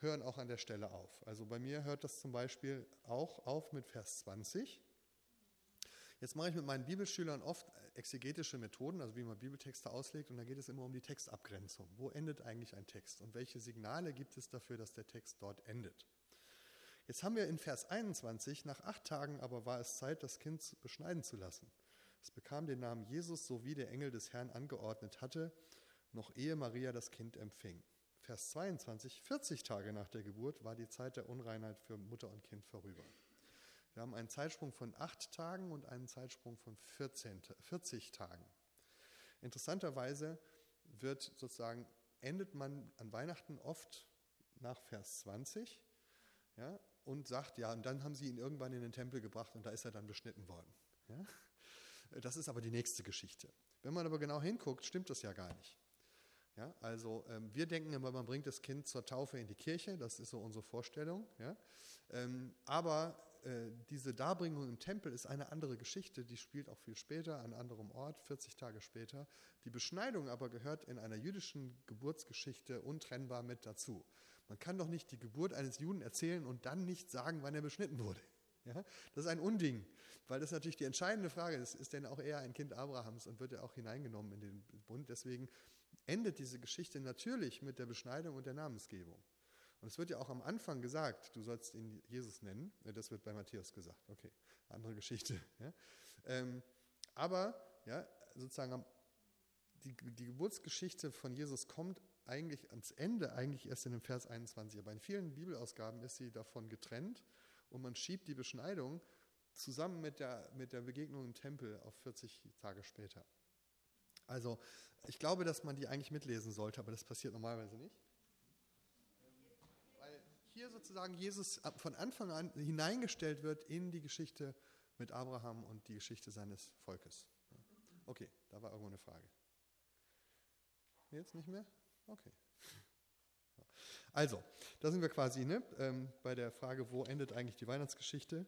hören auch an der Stelle auf. Also bei mir hört das zum Beispiel auch auf mit Vers 20. Jetzt mache ich mit meinen Bibelschülern oft exegetische Methoden, also wie man Bibeltexte auslegt, und da geht es immer um die Textabgrenzung. Wo endet eigentlich ein Text und welche Signale gibt es dafür, dass der Text dort endet? Jetzt haben wir in Vers 21, nach acht Tagen aber war es Zeit, das Kind beschneiden zu lassen. Es bekam den Namen Jesus, so wie der Engel des Herrn angeordnet hatte, noch ehe Maria das Kind empfing. Vers 22, 40 Tage nach der Geburt war die Zeit der Unreinheit für Mutter und Kind vorüber. Wir haben einen Zeitsprung von acht Tagen und einen Zeitsprung von 14, 40 Tagen. Interessanterweise wird sozusagen, endet man an Weihnachten oft nach Vers 20 ja, und sagt, ja, und dann haben sie ihn irgendwann in den Tempel gebracht und da ist er dann beschnitten worden. Ja. Das ist aber die nächste Geschichte. Wenn man aber genau hinguckt, stimmt das ja gar nicht. Ja, also ähm, wir denken immer, man bringt das Kind zur Taufe in die Kirche, das ist so unsere Vorstellung. Ja? Ähm, aber äh, diese Darbringung im Tempel ist eine andere Geschichte, die spielt auch viel später, an anderem Ort, 40 Tage später. Die Beschneidung aber gehört in einer jüdischen Geburtsgeschichte untrennbar mit dazu. Man kann doch nicht die Geburt eines Juden erzählen und dann nicht sagen, wann er beschnitten wurde. Ja? Das ist ein Unding, weil das natürlich die entscheidende Frage ist, ist denn auch er ein Kind Abrahams und wird er auch hineingenommen in den Bund? Deswegen endet diese Geschichte natürlich mit der Beschneidung und der Namensgebung. Und es wird ja auch am Anfang gesagt, du sollst ihn Jesus nennen. Das wird bei Matthäus gesagt. Okay, andere Geschichte. Ja. Ähm, aber ja, sozusagen die, die Geburtsgeschichte von Jesus kommt eigentlich ans Ende, eigentlich erst in dem Vers 21. Aber in vielen Bibelausgaben ist sie davon getrennt und man schiebt die Beschneidung zusammen mit der, mit der Begegnung im Tempel auf 40 Tage später. Also ich glaube, dass man die eigentlich mitlesen sollte, aber das passiert normalerweise nicht. Weil hier sozusagen Jesus von Anfang an hineingestellt wird in die Geschichte mit Abraham und die Geschichte seines Volkes. Okay, da war irgendwo eine Frage. Jetzt nicht mehr? Okay. Also, da sind wir quasi ne, ähm, bei der Frage, wo endet eigentlich die Weihnachtsgeschichte?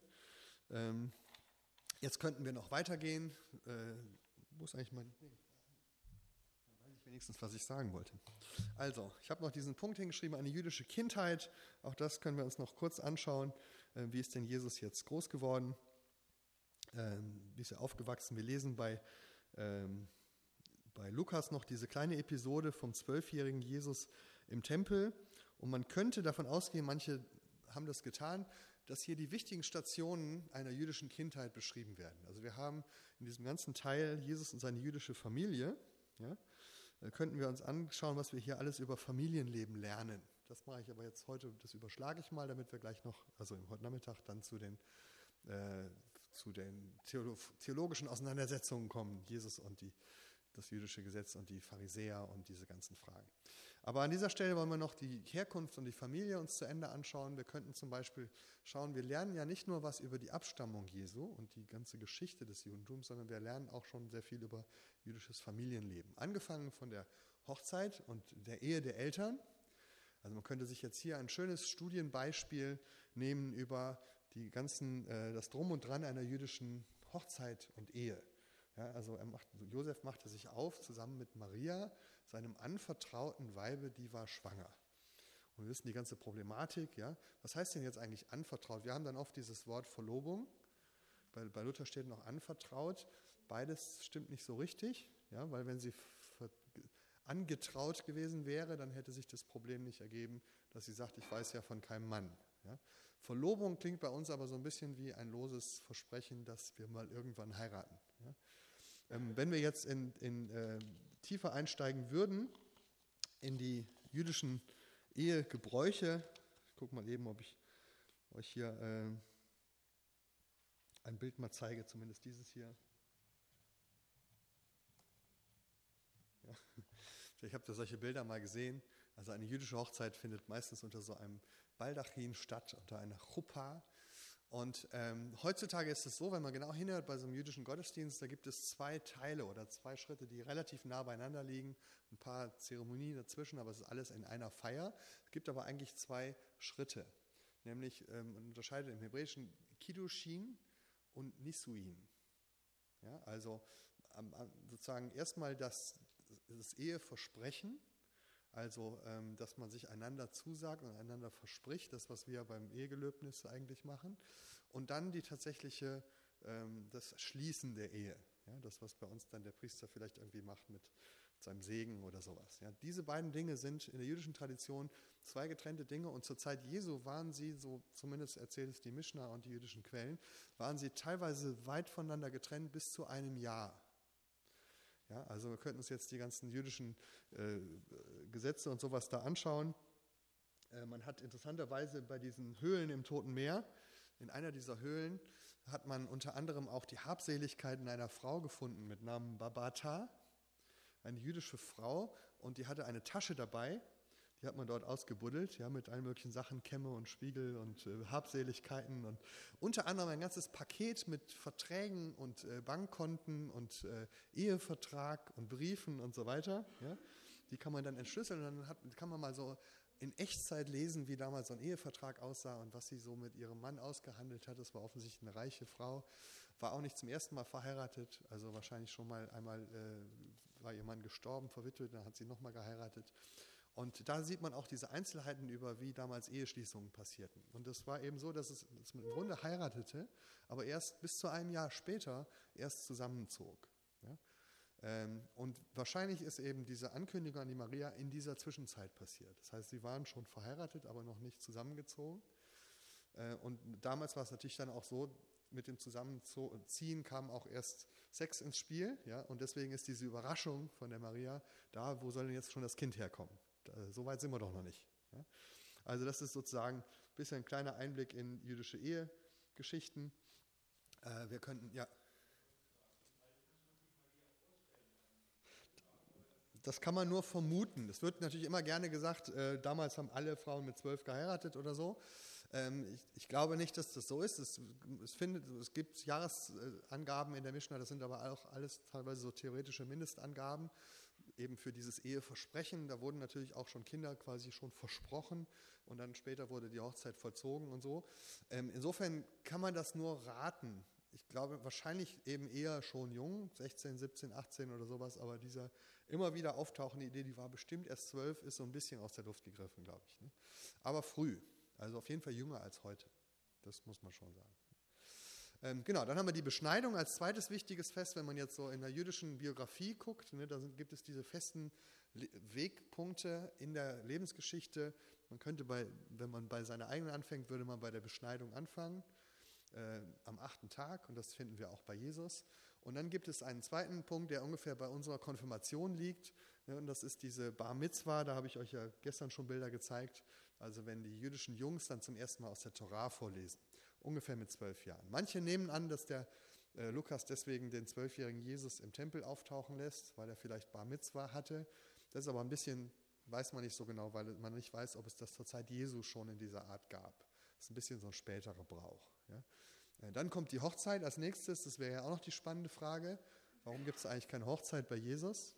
Ähm, jetzt könnten wir noch weitergehen. Äh, wo ist eigentlich mein. Dann weiß ich wenigstens, was ich sagen wollte. Also, ich habe noch diesen Punkt hingeschrieben, eine jüdische Kindheit. Auch das können wir uns noch kurz anschauen. Äh, wie ist denn Jesus jetzt groß geworden? Ähm, wie ist er aufgewachsen? Wir lesen bei, ähm, bei Lukas noch diese kleine Episode vom zwölfjährigen Jesus im Tempel. Und man könnte davon ausgehen, manche haben das getan, dass hier die wichtigen Stationen einer jüdischen Kindheit beschrieben werden. Also wir haben in diesem ganzen Teil Jesus und seine jüdische Familie. Ja, da könnten wir uns anschauen, was wir hier alles über Familienleben lernen. Das mache ich aber jetzt heute, das überschlage ich mal, damit wir gleich noch, also heute Nachmittag dann zu den, äh, zu den theologischen Auseinandersetzungen kommen, Jesus und die, das jüdische Gesetz und die Pharisäer und diese ganzen Fragen. Aber an dieser Stelle wollen wir noch die Herkunft und die Familie uns zu Ende anschauen. Wir könnten zum Beispiel schauen, wir lernen ja nicht nur was über die Abstammung Jesu und die ganze Geschichte des Judentums, sondern wir lernen auch schon sehr viel über jüdisches Familienleben. Angefangen von der Hochzeit und der Ehe der Eltern. Also man könnte sich jetzt hier ein schönes Studienbeispiel nehmen über die ganzen, äh, das Drum und Dran einer jüdischen Hochzeit und Ehe. Ja, also macht, Josef machte sich auf zusammen mit Maria seinem anvertrauten Weibe, die war schwanger. Und wir wissen die ganze Problematik, ja. Was heißt denn jetzt eigentlich anvertraut? Wir haben dann oft dieses Wort Verlobung. Bei, bei Luther steht noch anvertraut. Beides stimmt nicht so richtig, ja, weil wenn sie angetraut gewesen wäre, dann hätte sich das Problem nicht ergeben, dass sie sagt, ich weiß ja von keinem Mann. Ja. Verlobung klingt bei uns aber so ein bisschen wie ein loses Versprechen, dass wir mal irgendwann heiraten. Ähm, wenn wir jetzt in, in äh, tiefer einsteigen würden in die jüdischen Ehegebräuche, ich gucke mal eben, ob ich euch hier äh, ein Bild mal zeige, zumindest dieses hier. Ja. Ich habe da solche Bilder mal gesehen. Also eine jüdische Hochzeit findet meistens unter so einem Baldachin statt, unter einer Chuppah. Und ähm, heutzutage ist es so, wenn man genau hinhört bei so einem jüdischen Gottesdienst, da gibt es zwei Teile oder zwei Schritte, die relativ nah beieinander liegen, ein paar Zeremonien dazwischen, aber es ist alles in einer Feier. Es gibt aber eigentlich zwei Schritte, nämlich ähm, man unterscheidet im Hebräischen Kiddushin und Nisuin. Ja, also sozusagen erstmal das, das Eheversprechen, also, ähm, dass man sich einander zusagt und einander verspricht, das, was wir beim Ehegelöbnis eigentlich machen. Und dann die tatsächliche, ähm, das Schließen der Ehe. Ja, das, was bei uns dann der Priester vielleicht irgendwie macht mit seinem Segen oder sowas. Ja, diese beiden Dinge sind in der jüdischen Tradition zwei getrennte Dinge und zur Zeit Jesu waren sie, so zumindest erzählt es die Mishnah und die jüdischen Quellen, waren sie teilweise weit voneinander getrennt bis zu einem Jahr. Ja, also wir könnten uns jetzt die ganzen jüdischen äh, Gesetze und sowas da anschauen. Äh, man hat interessanterweise bei diesen Höhlen im Toten Meer, in einer dieser Höhlen hat man unter anderem auch die Habseligkeiten einer Frau gefunden mit Namen Babata, eine jüdische Frau, und die hatte eine Tasche dabei die hat man dort ausgebuddelt, ja, mit allen möglichen Sachen, Kämme und Spiegel und äh, Habseligkeiten und unter anderem ein ganzes Paket mit Verträgen und äh, Bankkonten und äh, Ehevertrag und Briefen und so weiter. Ja. Die kann man dann entschlüsseln und dann hat, kann man mal so in Echtzeit lesen, wie damals so ein Ehevertrag aussah und was sie so mit ihrem Mann ausgehandelt hat. Das war offensichtlich eine reiche Frau, war auch nicht zum ersten Mal verheiratet, also wahrscheinlich schon mal einmal äh, war ihr Mann gestorben, verwitwet, dann hat sie nochmal geheiratet. Und da sieht man auch diese Einzelheiten über, wie damals Eheschließungen passierten. Und es war eben so, dass, es, dass man im Grunde heiratete, aber erst bis zu einem Jahr später erst zusammenzog. Ja? Ähm, und wahrscheinlich ist eben diese Ankündigung an die Maria in dieser Zwischenzeit passiert. Das heißt, sie waren schon verheiratet, aber noch nicht zusammengezogen. Äh, und damals war es natürlich dann auch so, mit dem Zusammenziehen kam auch erst Sex ins Spiel. Ja? Und deswegen ist diese Überraschung von der Maria da, wo soll denn jetzt schon das Kind herkommen? So weit sind wir doch noch nicht. Also das ist sozusagen ein bisschen ein kleiner Einblick in jüdische Ehegeschichten. Äh, wir könnten, ja. Das kann man nur vermuten. Es wird natürlich immer gerne gesagt, äh, damals haben alle Frauen mit zwölf geheiratet oder so. Ähm, ich, ich, glaube nicht, dass das so ist. Es, es, findet, es gibt Jahresangaben in der Mishnah, das sind aber auch alles teilweise so theoretische Mindestangaben, eben für dieses Eheversprechen. Da wurden natürlich auch schon Kinder quasi schon versprochen und dann später wurde die Hochzeit vollzogen und so. Ähm, insofern kann man das nur raten ich glaube, wahrscheinlich eben eher schon jung, 16, 17, 18 oder sowas, aber diese immer wieder auftauchende Idee, die war bestimmt erst zwölf, ist so ein bisschen aus der Luft gegriffen, glaube ich. Ne? Aber früh, also auf jeden Fall jünger als heute. Das muss man schon sagen. Ähm, genau, dann haben wir die Beschneidung als zweites wichtiges Fest, wenn man jetzt so in der jüdischen Biografie guckt, ne, da sind, gibt es diese festen Wegpunkte in der Lebensgeschichte. Man könnte bei, wenn man bei seiner eigenen anfängt, würde man bei der Beschneidung anfangen äh, am achten Tag und das finden wir auch bei Jesus. Und dann gibt es einen zweiten Punkt, der ungefähr bei unserer Konfirmation liegt. Ja, und das ist diese Bar Mitzwa, da habe ich euch ja gestern schon Bilder gezeigt. Also wenn die jüdischen Jungs dann zum ersten Mal aus der Torah vorlesen, ungefähr mit zwölf Jahren. Manche nehmen an, dass der äh, Lukas deswegen den zwölfjährigen Jesus im Tempel auftauchen lässt, weil er vielleicht Bar Mitzwa hatte. Das ist aber ein bisschen, weiß man nicht so genau, weil man nicht weiß, ob es das zur Zeit Jesu schon in dieser Art gab. Das ist ein bisschen so ein späterer Brauch. Ja. Äh, dann kommt die Hochzeit als nächstes. Das wäre ja auch noch die spannende Frage. Warum gibt es eigentlich keine Hochzeit bei Jesus?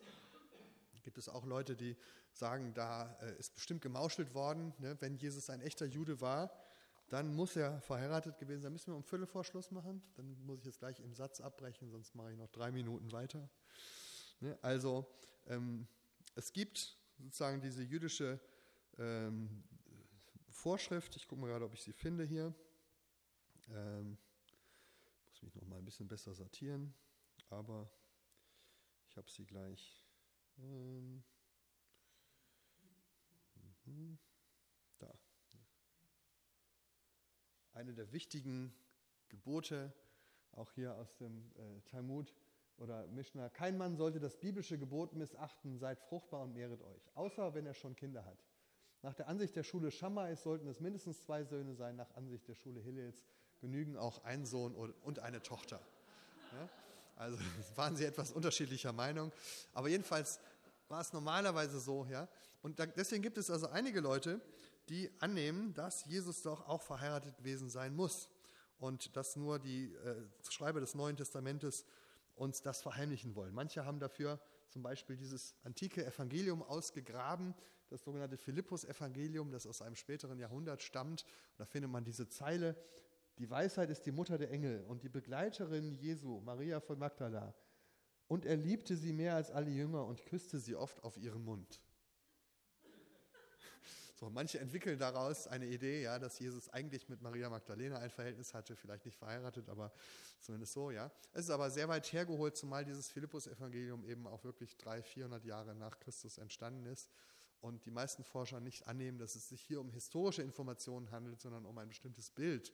Gibt es auch Leute, die sagen, da äh, ist bestimmt gemauschelt worden. Ne? Wenn Jesus ein echter Jude war, dann muss er verheiratet gewesen sein. Müssen wir um Viertel vor Schluss machen? Dann muss ich jetzt gleich im Satz abbrechen, sonst mache ich noch drei Minuten weiter. Ne? Also ähm, es gibt sozusagen diese jüdische ähm, Vorschrift. Ich gucke mal gerade, ob ich sie finde hier. Ähm, muss mich noch mal ein bisschen besser sortieren, aber ich habe sie gleich. Mhm, da. Eine der wichtigen Gebote, auch hier aus dem äh, Talmud oder Mishnah, kein Mann sollte das biblische Gebot missachten, seid fruchtbar und mehret euch, außer wenn er schon Kinder hat. Nach der Ansicht der Schule Shammais sollten es mindestens zwei Söhne sein, nach Ansicht der Schule Hillels genügen auch ein Sohn und eine Tochter. Ja? Also waren sie etwas unterschiedlicher Meinung. Aber jedenfalls war es normalerweise so. Ja? Und deswegen gibt es also einige Leute, die annehmen, dass Jesus doch auch verheiratet gewesen sein muss. Und dass nur die äh, Schreiber des Neuen Testamentes uns das verheimlichen wollen. Manche haben dafür zum Beispiel dieses antike Evangelium ausgegraben, das sogenannte Philippus-Evangelium, das aus einem späteren Jahrhundert stammt. Und da findet man diese Zeile, die Weisheit ist die Mutter der Engel und die Begleiterin Jesu, Maria von Magdala. Und er liebte sie mehr als alle Jünger und küsste sie oft auf ihren Mund. So, manche entwickeln daraus eine Idee, ja, dass Jesus eigentlich mit Maria Magdalena ein Verhältnis hatte, vielleicht nicht verheiratet, aber zumindest so, ja. Es ist aber sehr weit hergeholt, zumal dieses Philippus-Evangelium eben auch wirklich 300, 400 Jahre nach Christus entstanden ist und die meisten Forscher nicht annehmen, dass es sich hier um historische Informationen handelt, sondern um ein bestimmtes Bild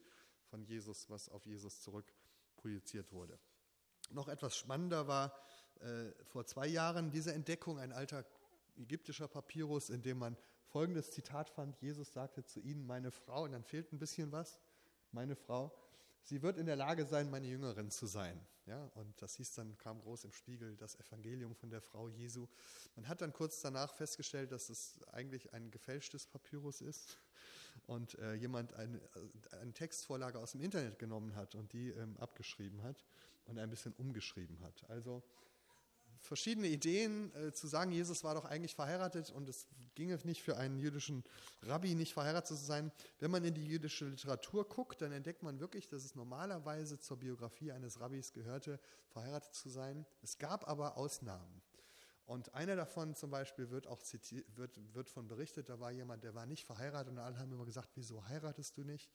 von Jesus, was auf Jesus zurück projiziert wurde. Noch etwas spannender war äh, vor zwei Jahren diese Entdeckung, ein alter ägyptischer Papyrus, in dem man folgendes Zitat fand, Jesus sagte zu ihnen, meine Frau, und dann fehlt ein bisschen was, meine Frau, sie wird in der Lage sein, meine Jüngerin zu sein. Ja, und das hieß dann, kam groß im Spiegel, das Evangelium von der Frau Jesu. Man hat dann kurz danach festgestellt, dass es eigentlich ein gefälschtes Papyrus ist und äh, jemand eine, äh, eine, Textvorlage aus dem Internet genommen hat und die ähm, abgeschrieben hat und ein bisschen umgeschrieben hat. Also verschiedene Ideen äh, zu sagen, Jesus war doch eigentlich verheiratet und es ginge nicht für einen jüdischen Rabbi nicht verheiratet zu sein. Wenn man in die jüdische Literatur guckt, dann entdeckt man wirklich, dass es normalerweise zur Biografie eines Rabbis gehörte, verheiratet zu sein. Es gab aber Ausnahmen. Und einer davon zum Beispiel wird auch zitiert, wird, wird von berichtet, da war jemand, der war nicht verheiratet und alle haben immer gesagt, wieso heiratest du nicht?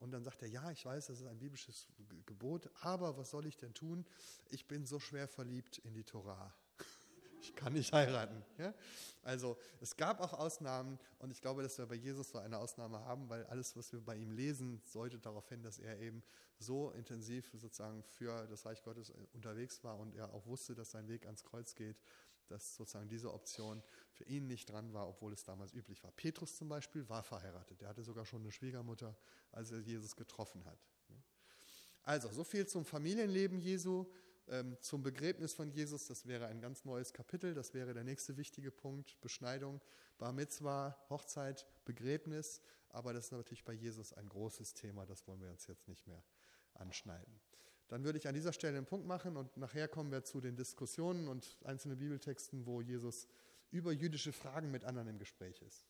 Und dann sagt er, ja, ich weiß, das ist ein biblisches Gebot, aber was soll ich denn tun? Ich bin so schwer verliebt in die Torah. ich kann nicht heiraten. Ja? Also es gab auch Ausnahmen und ich glaube, dass wir bei Jesus so eine Ausnahme haben, weil alles, was wir bei ihm lesen, deutet darauf hin, dass er eben so intensiv sozusagen für das Reich Gottes unterwegs war und er auch wusste, dass sein Weg ans Kreuz geht, dass sozusagen diese Option für ihn nicht dran war, obwohl es damals üblich war. Petrus zum Beispiel war verheiratet. Er hatte sogar schon eine Schwiegermutter, als er Jesus getroffen hat. Also, so viel zum Familienleben Jesu, ähm, zum Begräbnis von Jesus. Das wäre ein ganz neues Kapitel. Das wäre der nächste wichtige Punkt. Beschneidung, Bar Mitzvah, Hochzeit, Begräbnis. Aber das ist natürlich bei Jesus ein großes Thema. Das wollen wir uns jetzt nicht mehr anschneiden. Dann würde ich an dieser Stelle einen Punkt machen und nachher kommen wir zu den Diskussionen und einzelnen Bibeltexten, wo Jesus über jüdische Fragen mit anderen im Gespräch ist.